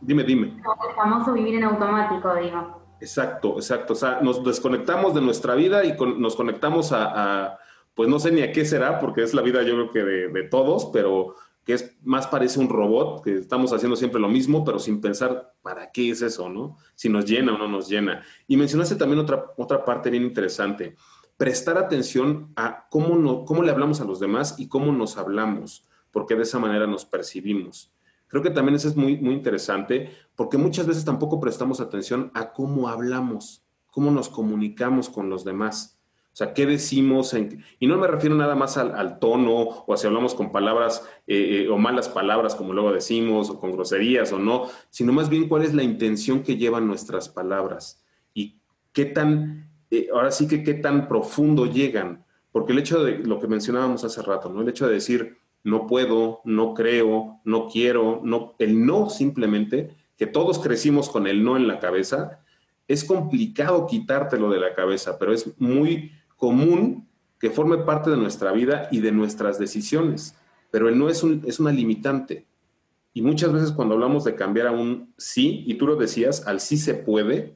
Dime, dime. El famoso vivir en automático, digo. Exacto, exacto. O sea, nos desconectamos de nuestra vida y nos conectamos a, pues no sé ni a qué será, porque es la vida yo creo que de, todos, pero que es más parece un robot, que estamos haciendo siempre lo mismo, pero sin pensar para qué es eso, ¿no? Si nos llena o no nos llena. Y mencionaste también otra, otra parte bien interesante, prestar atención a cómo, no, cómo le hablamos a los demás y cómo nos hablamos, porque de esa manera nos percibimos. Creo que también eso es muy, muy interesante porque muchas veces tampoco prestamos atención a cómo hablamos, cómo nos comunicamos con los demás. O sea, qué decimos, y no me refiero nada más al, tono o a si hablamos con palabras eh, eh, o malas palabras, como luego decimos, o con groserías o no, sino más bien cuál es la intención que llevan nuestras palabras y qué tan, eh, ahora sí que qué tan profundo llegan. Porque el hecho de lo que mencionábamos hace rato, ¿no? El hecho de decir, no puedo, no creo, no quiero, no, el no simplemente, que todos crecimos con el no en la cabeza, es complicado quitártelo de la cabeza, pero es muy común que forme parte de nuestra vida y de nuestras decisiones. Pero el no es, un, es una limitante. Y muchas veces cuando hablamos de cambiar a un sí, y tú lo decías, al sí se puede,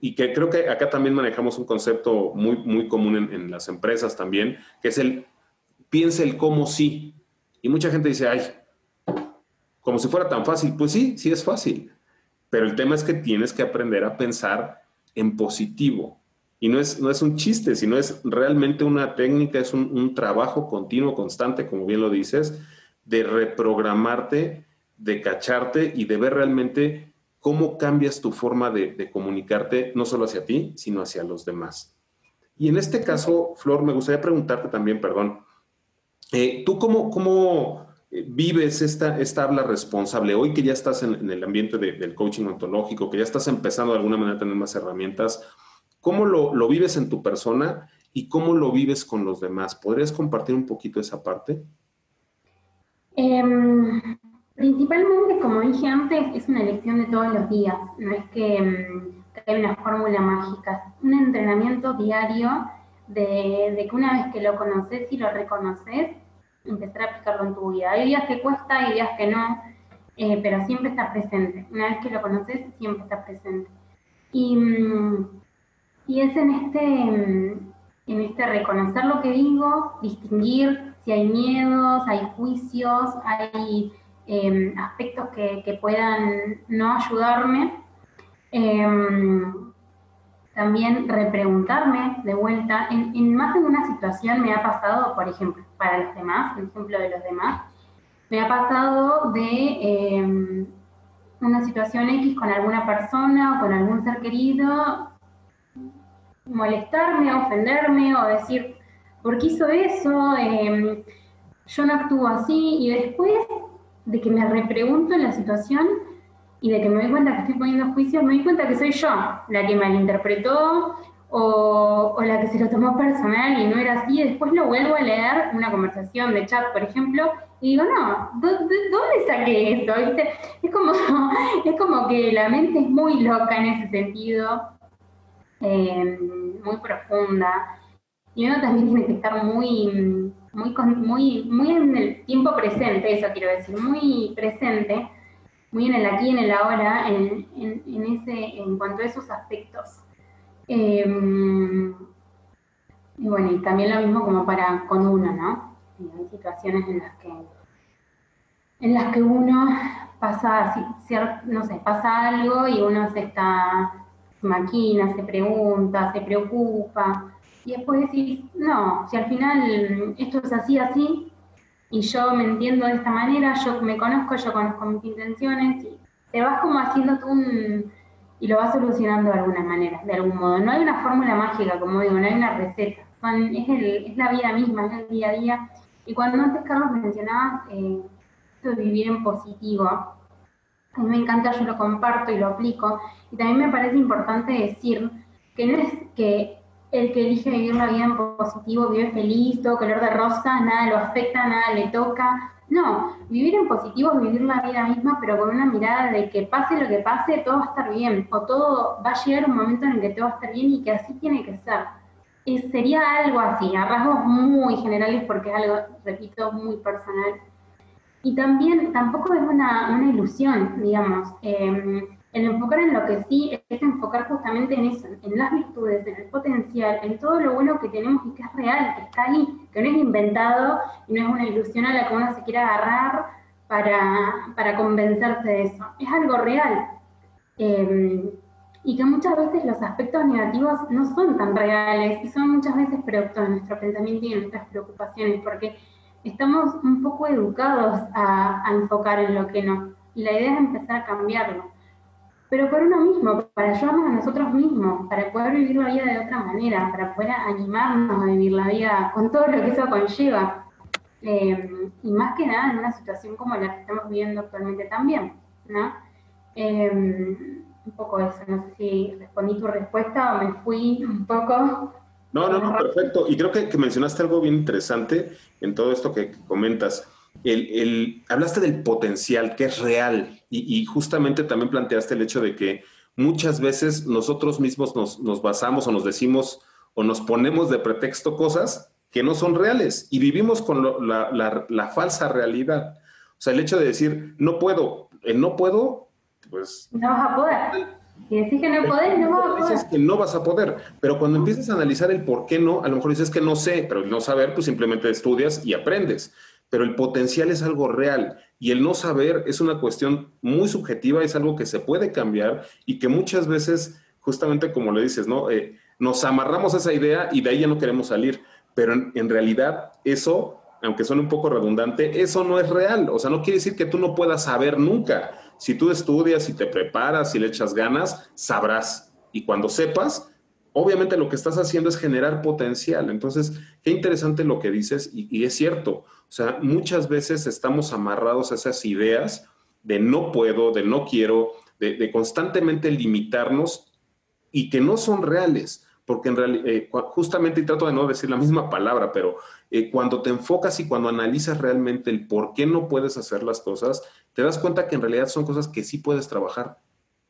y que creo que acá también manejamos un concepto muy, muy común en, en las empresas también, que es el piensa el cómo sí. Y mucha gente dice, ay, como si fuera tan fácil. Pues sí, sí es fácil. Pero el tema es que tienes que aprender a pensar en positivo. Y no es, no es un chiste, sino es realmente una técnica, es un, trabajo continuo, constante, como bien lo dices, de reprogramarte, de cacharte y de ver realmente cómo cambias tu forma de, comunicarte, no solo hacia ti, sino hacia los demás. Y en este caso, Flor, me gustaría preguntarte también, perdón, eh, ¿Tú cómo, cómo eh, vives esta, esta habla responsable? Hoy que ya estás en, el ambiente del coaching ontológico, que ya estás empezando de alguna manera a tener más herramientas, ¿cómo lo, lo, vives en tu persona y cómo lo vives con los demás? ¿Podrías compartir un poquito esa parte? Em, principalmente, como dije antes, es una elección de todos los días. No es que, em, que hay una fórmula mágica, un entrenamiento diario de, que una vez que lo conoces y lo reconoces, empezar a aplicarlo en tu vida. Hay días que cuesta, hay días que no, eh, pero siempre está presente. Una vez que lo conoces, siempre está presente. Y, mm, y es en este, en este reconocer lo que digo, distinguir si hay miedos, hay juicios, hay em, aspectos que, que, puedan no ayudarme. Em, también repreguntarme de vuelta. En, más de una situación me ha pasado, por ejemplo, para los demás, un ejemplo de los demás, me ha pasado de em, una situación X con alguna persona o con algún ser querido, molestarme, ofenderme o decir, ¿por qué hizo eso? Em, yo no actúo así y después de que me repregunto en la situación, y de que me doy cuenta que estoy poniendo juicios, me doy cuenta que soy yo la que malinterpretó o, o la que se lo tomó personal y no era así. Después lo vuelvo a leer, una conversación de chat, por ejemplo, y digo, no, ¿dónde saqué eso? Es, como, es como que la mente es muy loca en ese sentido, eh, muy profunda. Y uno también tiene que estar muy, muy, muy, muy en el tiempo presente, eso quiero decir, muy presente muy en el aquí y en el ahora, en, ese, en cuanto a esos aspectos. Em, y bueno, y también lo mismo como para con uno, ¿no? hay situaciones en las que en las que uno pasa, no sé, pasa algo y uno se está, maquina, se pregunta, se preocupa, y después decís, no, si al final esto es así, así, y yo me entiendo de esta manera, yo me conozco, yo conozco mis intenciones y te vas como haciendo tú un, y lo vas solucionando de alguna manera, de algún modo. No hay una fórmula mágica, como digo, no hay una receta, es, el, es la vida misma, es el día a día Y cuando antes, Carlos, mencionabas eh, esto de vivir en positivo, a mí me encanta, yo lo comparto y lo aplico, y también me parece importante decir que no es que el que elige vivir la vida en positivo vive feliz, todo color de rosa, nada lo afecta, nada le toca. No, vivir en positivo es vivir la vida misma, pero con una mirada de que pase lo que pase, todo va a estar bien, o todo va a llegar un momento en el que todo va a estar bien y que así tiene que ser. Y sería algo así, a rasgos muy generales, porque es algo, repito, muy personal. Y también tampoco es una, una ilusión, digamos. Eh, el enfocar en lo que sí es enfocar justamente en eso, en las virtudes, en el potencial, en todo lo bueno que tenemos y que es real, que está ahí, que no es inventado y no es una ilusión a la que uno se quiere agarrar para, para convencerse de eso. Es algo real. Em, y que muchas veces los aspectos negativos no son tan reales y son muchas veces producto de nuestro pensamiento y de nuestras preocupaciones, porque estamos un poco educados a, a enfocar en lo que no. Y la idea es empezar a cambiarlo pero por uno mismo, para ayudarnos a nosotros mismos, para poder vivir la vida de otra manera, para poder animarnos a vivir la vida con todo lo que eso conlleva. Eh, y más que nada en una situación como la que estamos viviendo actualmente también, ¿no? Eh, un poco eso, no sé si respondí tu respuesta o me fui un poco. No, no, no, perfecto. Y creo que, que mencionaste algo bien interesante en todo esto que comentas el, hablaste del potencial que es real y, justamente también planteaste el hecho de que muchas veces nosotros mismos nos, basamos o nos decimos o nos ponemos de pretexto cosas que no son reales y vivimos con la, falsa realidad. O sea, el hecho de decir, no puedo, el no puedo, pues... No vas a poder. Y decís que no podés, no vas a poder. Dices que no vas a poder, pero cuando empiezas a analizar el por qué no, a lo mejor dices que no sé, pero el no saber, pues simplemente estudias y aprendes pero el potencial es algo real y el no saber es una cuestión muy subjetiva, es algo que se puede cambiar y que muchas veces, justamente como le dices, ¿no? Eh, nos amarramos a esa idea y de ahí ya no queremos salir, pero en, realidad eso, aunque suene un poco redundante, eso no es real, o sea, no quiere decir que tú no puedas saber nunca. Si tú estudias y te preparas y le echas ganas, sabrás. Y cuando sepas, obviamente lo que estás haciendo es generar potencial. Entonces, qué interesante lo que dices y, es cierto. O sea, muchas veces estamos amarrados a esas ideas de no puedo, de no quiero, de, constantemente limitarnos y que no son reales. Porque en realidad, eh, justamente, y trato de no decir la misma palabra, pero eh, cuando te enfocas y cuando analizas realmente el por qué no puedes hacer las cosas, te das cuenta que en realidad son cosas que sí puedes trabajar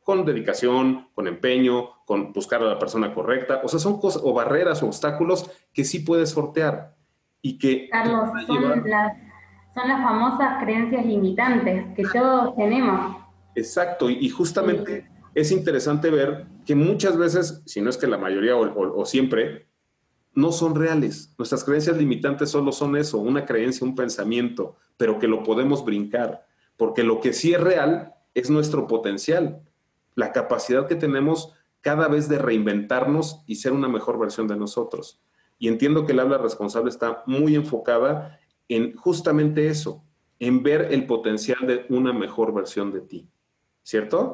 con dedicación, con empeño, con buscar a la persona correcta. O sea, son cosas o barreras o obstáculos que sí puedes sortear y que... Carlos, son, las, famosas creencias limitantes que todos tenemos. Exacto, y, justamente es interesante ver que muchas veces, si no es que la mayoría o, siempre, no son reales. Nuestras creencias limitantes solo son eso, una creencia, un pensamiento, pero que lo podemos brincar, porque lo que sí es real es nuestro potencial la capacidad que tenemos cada vez de reinventarnos y ser una mejor versión de nosotros. Y entiendo que el habla responsable está muy enfocada en justamente eso, en ver el potencial de una mejor versión de ti. ¿Cierto?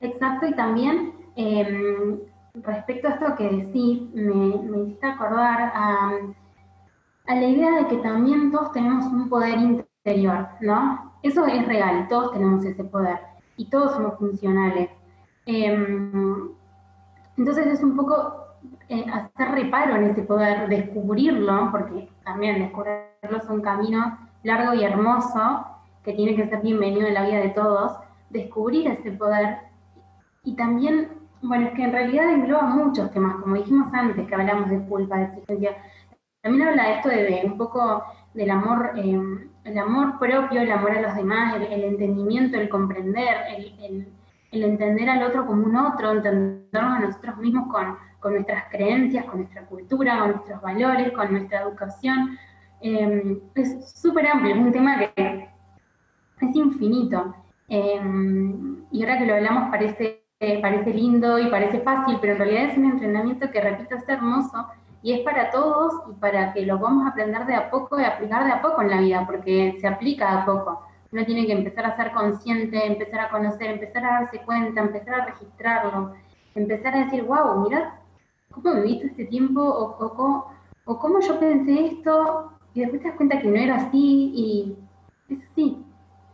Exacto, y también em, respecto a esto que decís, me, me hiciste acordar a, la idea de que también todos tenemos un poder interior, ¿no? Eso es real, todos tenemos ese poder y todos somos funcionales. Em, entonces es un poco eh, hacer reparo en ese poder, descubrirlo, porque también descubrirlo es un camino largo y hermoso que tiene que ser bienvenido en la vida de todos, descubrir ese poder y también, bueno, es que en realidad engloba muchos temas, como dijimos antes, que hablamos de culpa, de exigencia, también habla de esto de, un poco del amor em, el amor propio, el amor a los demás, el, entendimiento, el comprender, el, entender al otro como un otro, entendernos a nosotros mismos con, nuestras creencias, con nuestra cultura, con nuestros valores, con nuestra educación. Em, es súper amplio, es un tema que es infinito. Em, y ahora que lo hablamos parece, parece lindo y parece fácil, pero en realidad es un entrenamiento que, repito, es hermoso y es para todos y para que lo vamos a aprender de a poco y aplicar de a poco en la vida, porque se aplica a poco. Uno tiene que empezar a ser consciente, empezar a conocer, empezar a darse cuenta, empezar a registrarlo, empezar a decir, wow, mira cómo he visto este tiempo o, o, o cómo yo pensé esto y después te das cuenta que no era así y es así,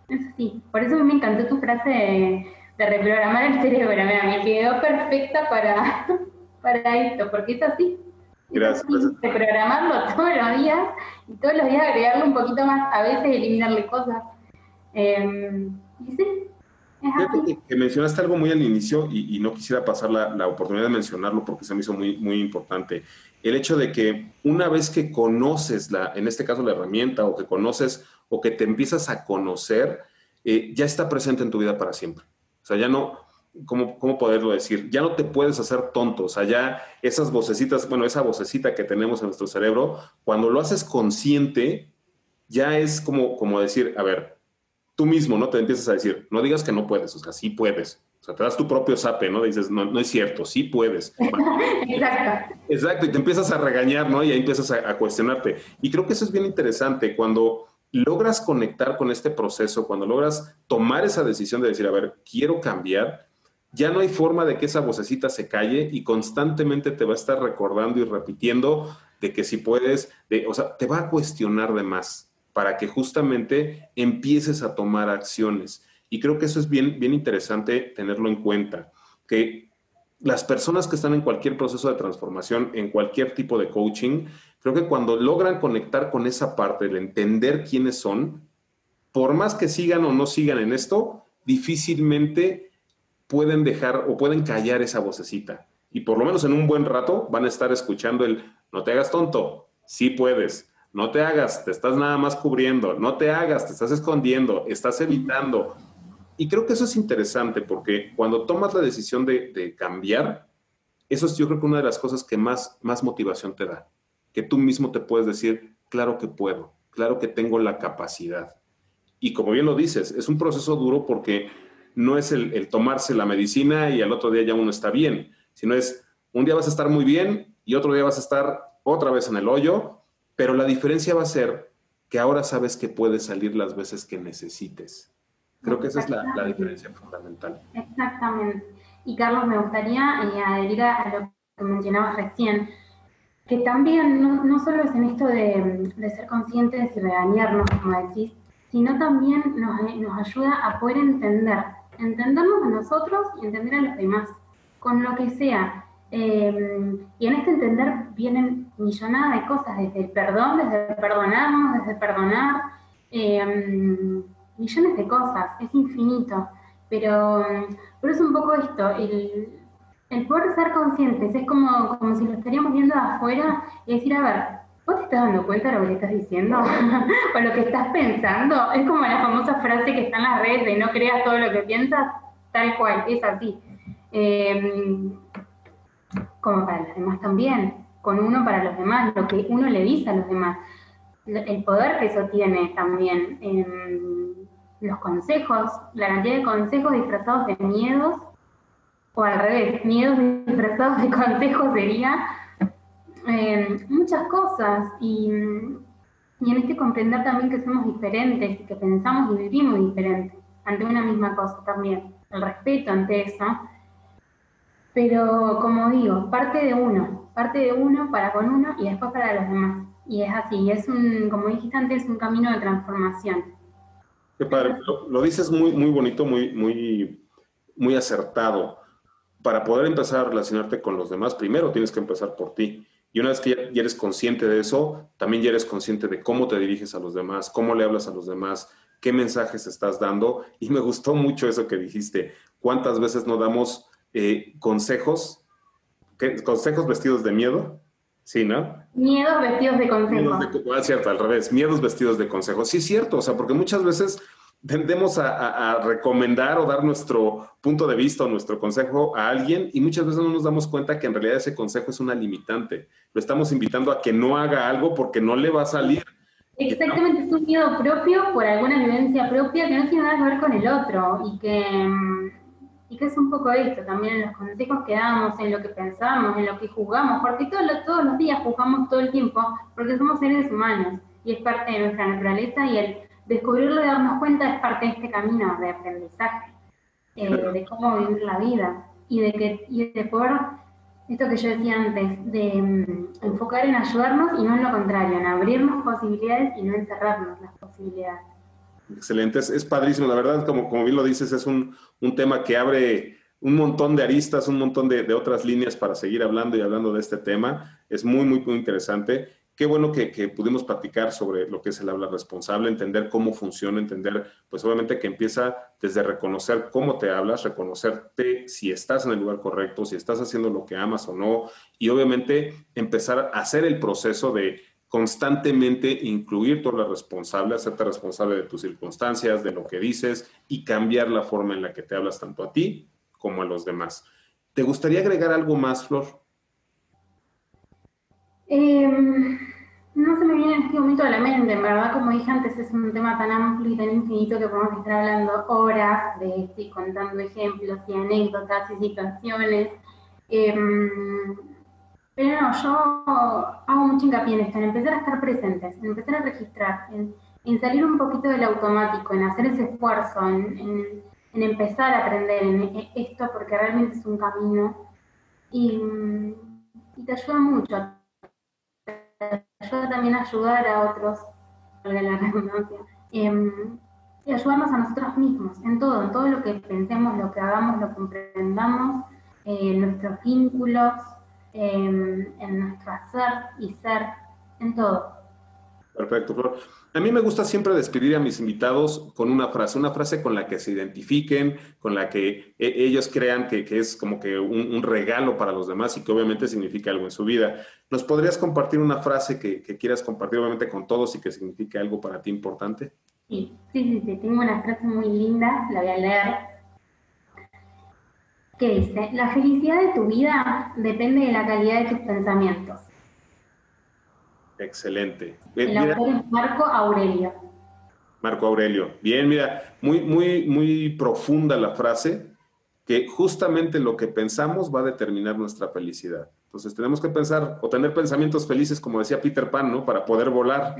es así. Por eso me encantó tu frase de, reprogramar el cerebro, me quedó perfecta para, para esto, porque es así. Gracias, Reprogramarlo todos los días y todos los días agregarle un poquito más, a veces eliminarle cosas. Eh, y sí, que, mencionaste algo muy al inicio y, no quisiera pasar la, oportunidad de mencionarlo porque se me hizo muy, muy importante. El hecho de que una vez que conoces, la, en este caso la herramienta, o que conoces, o que te empiezas a conocer, eh, ya está presente en tu vida para siempre. O sea, ya no, ¿cómo, ¿cómo poderlo decir? Ya no te puedes hacer tonto. O sea, ya esas vocecitas, bueno, esa vocecita que tenemos en nuestro cerebro, cuando lo haces consciente, ya es como, como decir, a ver, tú mismo, ¿no? Te empiezas a decir, no digas que no puedes, o sea, sí puedes. O sea, te das tu propio sape, ¿no? Dices, no, no es cierto, sí puedes. Exacto. Exacto, y te empiezas a regañar, ¿no? Y ahí empiezas a, cuestionarte. Y creo que eso es bien interesante cuando logras conectar con este proceso, cuando logras tomar esa decisión de decir, a ver, quiero cambiar, ya no hay forma de que esa vocecita se calle y constantemente te va a estar recordando y repitiendo de que si puedes, de, o sea, te va a cuestionar de más para que justamente empieces a tomar acciones. Y creo que eso es bien, bien interesante tenerlo en cuenta, que las personas que están en cualquier proceso de transformación, en cualquier tipo de coaching, creo que cuando logran conectar con esa parte, el entender quiénes son, por más que sigan o no sigan en esto, difícilmente pueden dejar o pueden callar esa vocecita. Y por lo menos en un buen rato van a estar escuchando el, no te hagas tonto, sí puedes, no te hagas, te estás nada más cubriendo, no te hagas, te estás escondiendo, estás evitando. Y creo que eso es interesante porque cuando tomas la decisión de, cambiar, eso es yo creo que una de las cosas que más, más motivación te da, que tú mismo te puedes decir, claro que puedo, claro que tengo la capacidad. Y como bien lo dices, es un proceso duro porque no es el, el tomarse la medicina y al otro día ya uno está bien, sino es un día vas a estar muy bien y otro día vas a estar otra vez en el hoyo pero la diferencia va a ser que ahora sabes que puedes salir las veces que necesites. Creo que esa es la, diferencia fundamental. Exactamente. Y Carlos, me gustaría eh, adherir a, lo que mencionabas recién, también no, solo es en esto de, ser conscientes y regañarnos, como decís, sino también nos, nos ayuda a poder entender, entendernos a nosotros y entender a los demás, con lo que sea. Em, y en este entender vienen millonadas de cosas, desde el perdón, desde perdonarnos, desde perdonar, em, millones de cosas, es infinito. Pero, pero es un poco esto, el, el poder ser conscientes, es como, como si lo estaríamos viendo de afuera y decir, a ver, ¿vos te estás dando cuenta de lo que estás diciendo? o lo que estás pensando. Es como la famosa frase que está en las redes de no creas todo lo que piensas, tal cual, es así. Eh, como para los demás también, con uno para los demás, lo que uno le dice a los demás, el poder que eso tiene también, en los consejos, la cantidad de consejos disfrazados de miedos, o al revés, miedos disfrazados de consejos sería eh, muchas cosas y, y en este comprender también que somos diferentes que pensamos y vivimos diferentes ante una misma cosa también, el respeto ante eso pero como digo, parte de uno, parte de uno para con uno y después para los demás. Y es así, es un, como dijiste antes, un camino de transformación. Qué padre, lo, dices muy, muy bonito, muy, muy, muy acertado. Para poder empezar a relacionarte con los demás, primero tienes que empezar por ti. Y una vez que ya, eres consciente de eso, también ya eres consciente de cómo te diriges a los demás, cómo le hablas a los demás, qué mensajes estás dando. Y me gustó mucho eso que dijiste. ¿Cuántas veces no damos eh, consejos, consejos vestidos de miedo, ¿sí, no? Miedos vestidos de consejos. Ah, cierto, al revés, miedos vestidos de consejos. Sí, es cierto, o sea, porque muchas veces tendemos a, recomendar o dar nuestro punto de vista o nuestro consejo a alguien y muchas veces no nos damos cuenta que en realidad ese consejo es una limitante. Lo estamos invitando a que no haga algo porque no le va a salir. Exactamente, es un miedo propio por alguna vivencia propia que no tiene nada que ver con el otro y que y que es un poco esto también en los consejos que damos, en lo que pensamos, en lo que juzgamos, porque todos los, todos los días juzgamos todo el tiempo, porque somos seres humanos y es parte de nuestra naturaleza y el descubrirlo y darnos cuenta es parte de este camino de aprendizaje, eh, de cómo vivir la vida y de, que, y de poder esto que yo decía antes, de mm, enfocar en ayudarnos y no en lo contrario, en abrirnos posibilidades y no encerrarnos las posibilidades. Excelente, es, padrísimo, la verdad, como, como bien lo dices, es un, un tema que abre un montón de aristas, un montón de, de, otras líneas para seguir hablando y hablando de este tema. Es muy, muy, muy interesante qué bueno que, pudimos platicar sobre lo que es el habla responsable, entender cómo funciona, entender, pues obviamente que empieza desde reconocer cómo te hablas, reconocerte si estás en el lugar correcto, si estás haciendo lo que amas o no, y obviamente empezar a hacer el proceso de constantemente incluir tu la responsable, hacerte responsable de tus circunstancias, de lo que dices y cambiar la forma en la que te hablas tanto a ti como a los demás. ¿Te gustaría agregar algo más, Flor? Em, no se me viene en este momento a la mente, en verdad, como dije antes, es un tema tan amplio y tan infinito que podemos estar hablando horas de esto y contando ejemplos y anécdotas y situaciones. Em, pero no, yo hago mucho hincapié en esto, en empezar a estar presentes, en empezar a registrar, en, salir un poquito del automático, en hacer ese esfuerzo, en, empezar a aprender en esto porque realmente es un camino y te ayuda mucho ayuda también a ayudar a otros, la redundancia, em, y ayudarnos a nosotros mismos, en todo, en todo lo que pensemos, lo que hagamos, lo que comprendamos, en nuestros vínculos, em, en nuestro hacer y ser, en todo. Perfecto, Flor. A mí me gusta siempre despedir a mis invitados con una frase, una frase con la que se identifiquen, con la que e, ellos crean que, es como que un, regalo para los demás y que obviamente significa algo en su vida. ¿Nos podrías compartir una frase que, quieras compartir obviamente con todos y que signifique algo para ti importante? Sí, sí, sí, sí, tengo una frase muy linda, la voy a leer, que dice, la felicidad de tu vida depende de la calidad de tus pensamientos. Excelente. El autor es Marco Aurelio. Marco Aurelio. Bien, mira, muy, muy, muy profunda la frase, que justamente lo que pensamos va a determinar nuestra felicidad. Entonces tenemos que pensar o tener pensamientos felices, como decía Peter Pan, ¿no? Para poder volar.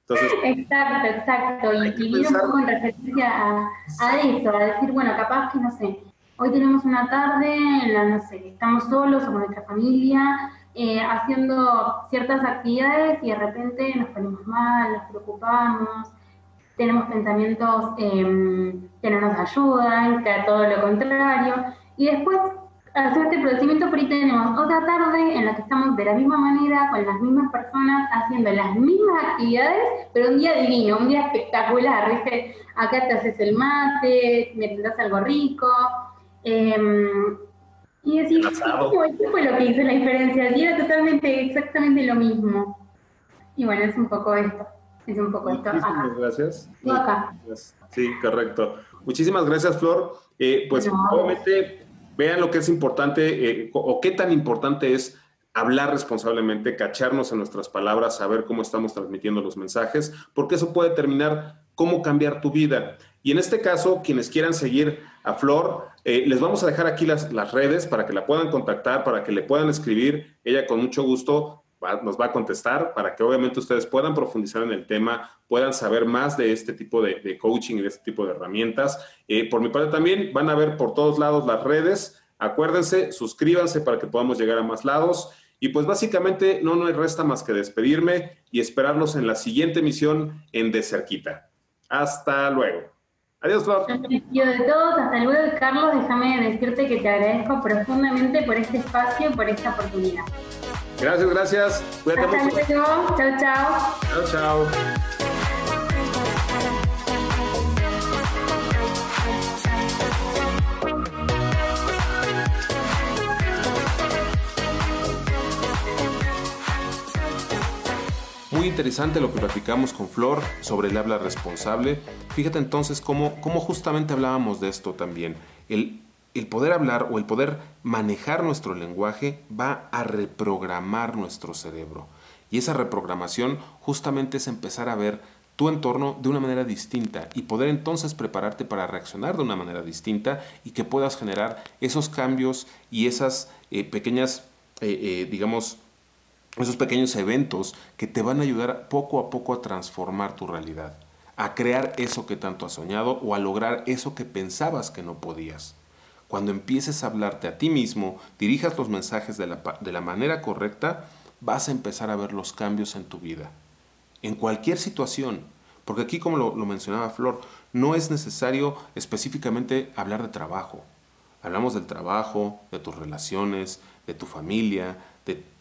Entonces, exacto, exacto. Y, vivir un poco en referencia a, a, eso, a decir, bueno, capaz que, no sé, hoy tenemos una tarde en la, no sé, estamos solos o con nuestra familia, eh, haciendo ciertas actividades y de repente nos ponemos mal, nos preocupamos, tenemos pensamientos em, que no nos ayudan, que a todo lo contrario, y después hacer este procedimiento por ahí tenemos otra tarde en la que estamos de la misma manera, con las mismas personas, haciendo las mismas actividades, pero un día divino, un día espectacular, ¿viste? Acá te haces el mate, me das algo rico, eh, y decir, ¿qué fue lo que hizo la diferencia? Y era totalmente, exactamente lo mismo. Y bueno, es un poco esto. Es un poco esto. Muchísimas gracias. acá. Sí, correcto. Muchísimas gracias, Flor. Eh, pues obviamente vean lo que es importante eh, o qué tan importante es hablar responsablemente, cacharnos en nuestras palabras, saber cómo estamos transmitiendo los mensajes, porque eso puede determinar cómo cambiar tu vida. Y en este caso, quienes quieran seguir a Flor, eh, les vamos a dejar aquí las, redes para que la puedan contactar, para que le puedan escribir. Ella con mucho gusto nos va a contestar para que obviamente ustedes puedan profundizar en el tema, puedan saber más de este tipo de, coaching y de este tipo de herramientas. Eh, por mi parte también van a ver por todos lados las redes. Acuérdense, suscríbanse para que podamos llegar a más lados. Y pues básicamente no nos resta más que despedirme y esperarlos en la siguiente emisión en De Cerquita. Hasta luego. Adiós, Flor. Yo de todos, hasta luego, Carlos. Déjame decirte que te agradezco profundamente por este espacio y por esta oportunidad. Gracias, gracias. Cuídate hasta mucho. Luego. Chao, chao. Chao, chao. Muy interesante lo que platicamos con Flor sobre el habla responsable. Fíjate entonces cómo, cómo justamente hablábamos de esto también. El, el poder hablar o el poder manejar nuestro lenguaje va a reprogramar nuestro cerebro. Y esa reprogramación justamente es empezar a ver tu entorno de una manera distinta y poder entonces prepararte para reaccionar de una manera distinta y que puedas generar esos cambios y esas eh, pequeñas, eh, eh, digamos, esos pequeños eventos que te van a ayudar poco a poco a transformar tu realidad, a crear eso que tanto has soñado o a lograr eso que pensabas que no podías. cuando empieces a hablarte a ti mismo, dirijas los mensajes de la, de la manera correcta, vas a empezar a ver los cambios en tu vida. En cualquier situación, porque aquí como lo, lo mencionaba Flor, no es necesario específicamente hablar de trabajo. Hablamos del trabajo, de tus relaciones, de tu familia,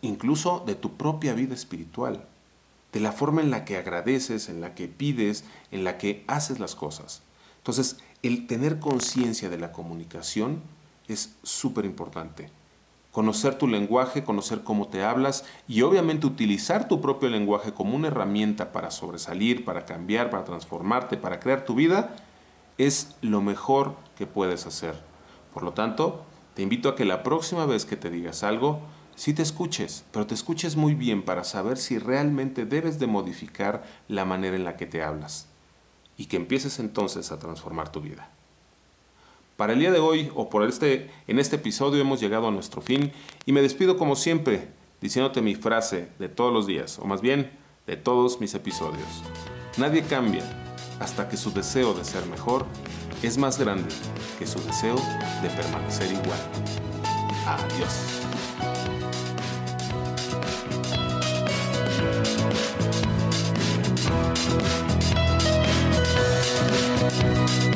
incluso de tu propia vida espiritual, de la forma en la que agradeces, en la que pides, en la que haces las cosas. Entonces, el tener conciencia de la comunicación es súper importante. Conocer tu lenguaje, conocer cómo te hablas y obviamente utilizar tu propio lenguaje como una herramienta para sobresalir, para cambiar, para transformarte, para crear tu vida, es lo mejor que puedes hacer. Por lo tanto, te invito a que la próxima vez que te digas algo, sí te escuches, pero te escuches muy bien para saber si realmente debes de modificar la manera en la que te hablas y que empieces entonces a transformar tu vida. Para el día de hoy o por este en este episodio hemos llegado a nuestro fin y me despido como siempre diciéndote mi frase de todos los días o más bien de todos mis episodios. Nadie cambia hasta que su deseo de ser mejor es más grande que su deseo de permanecer igual. Adiós. you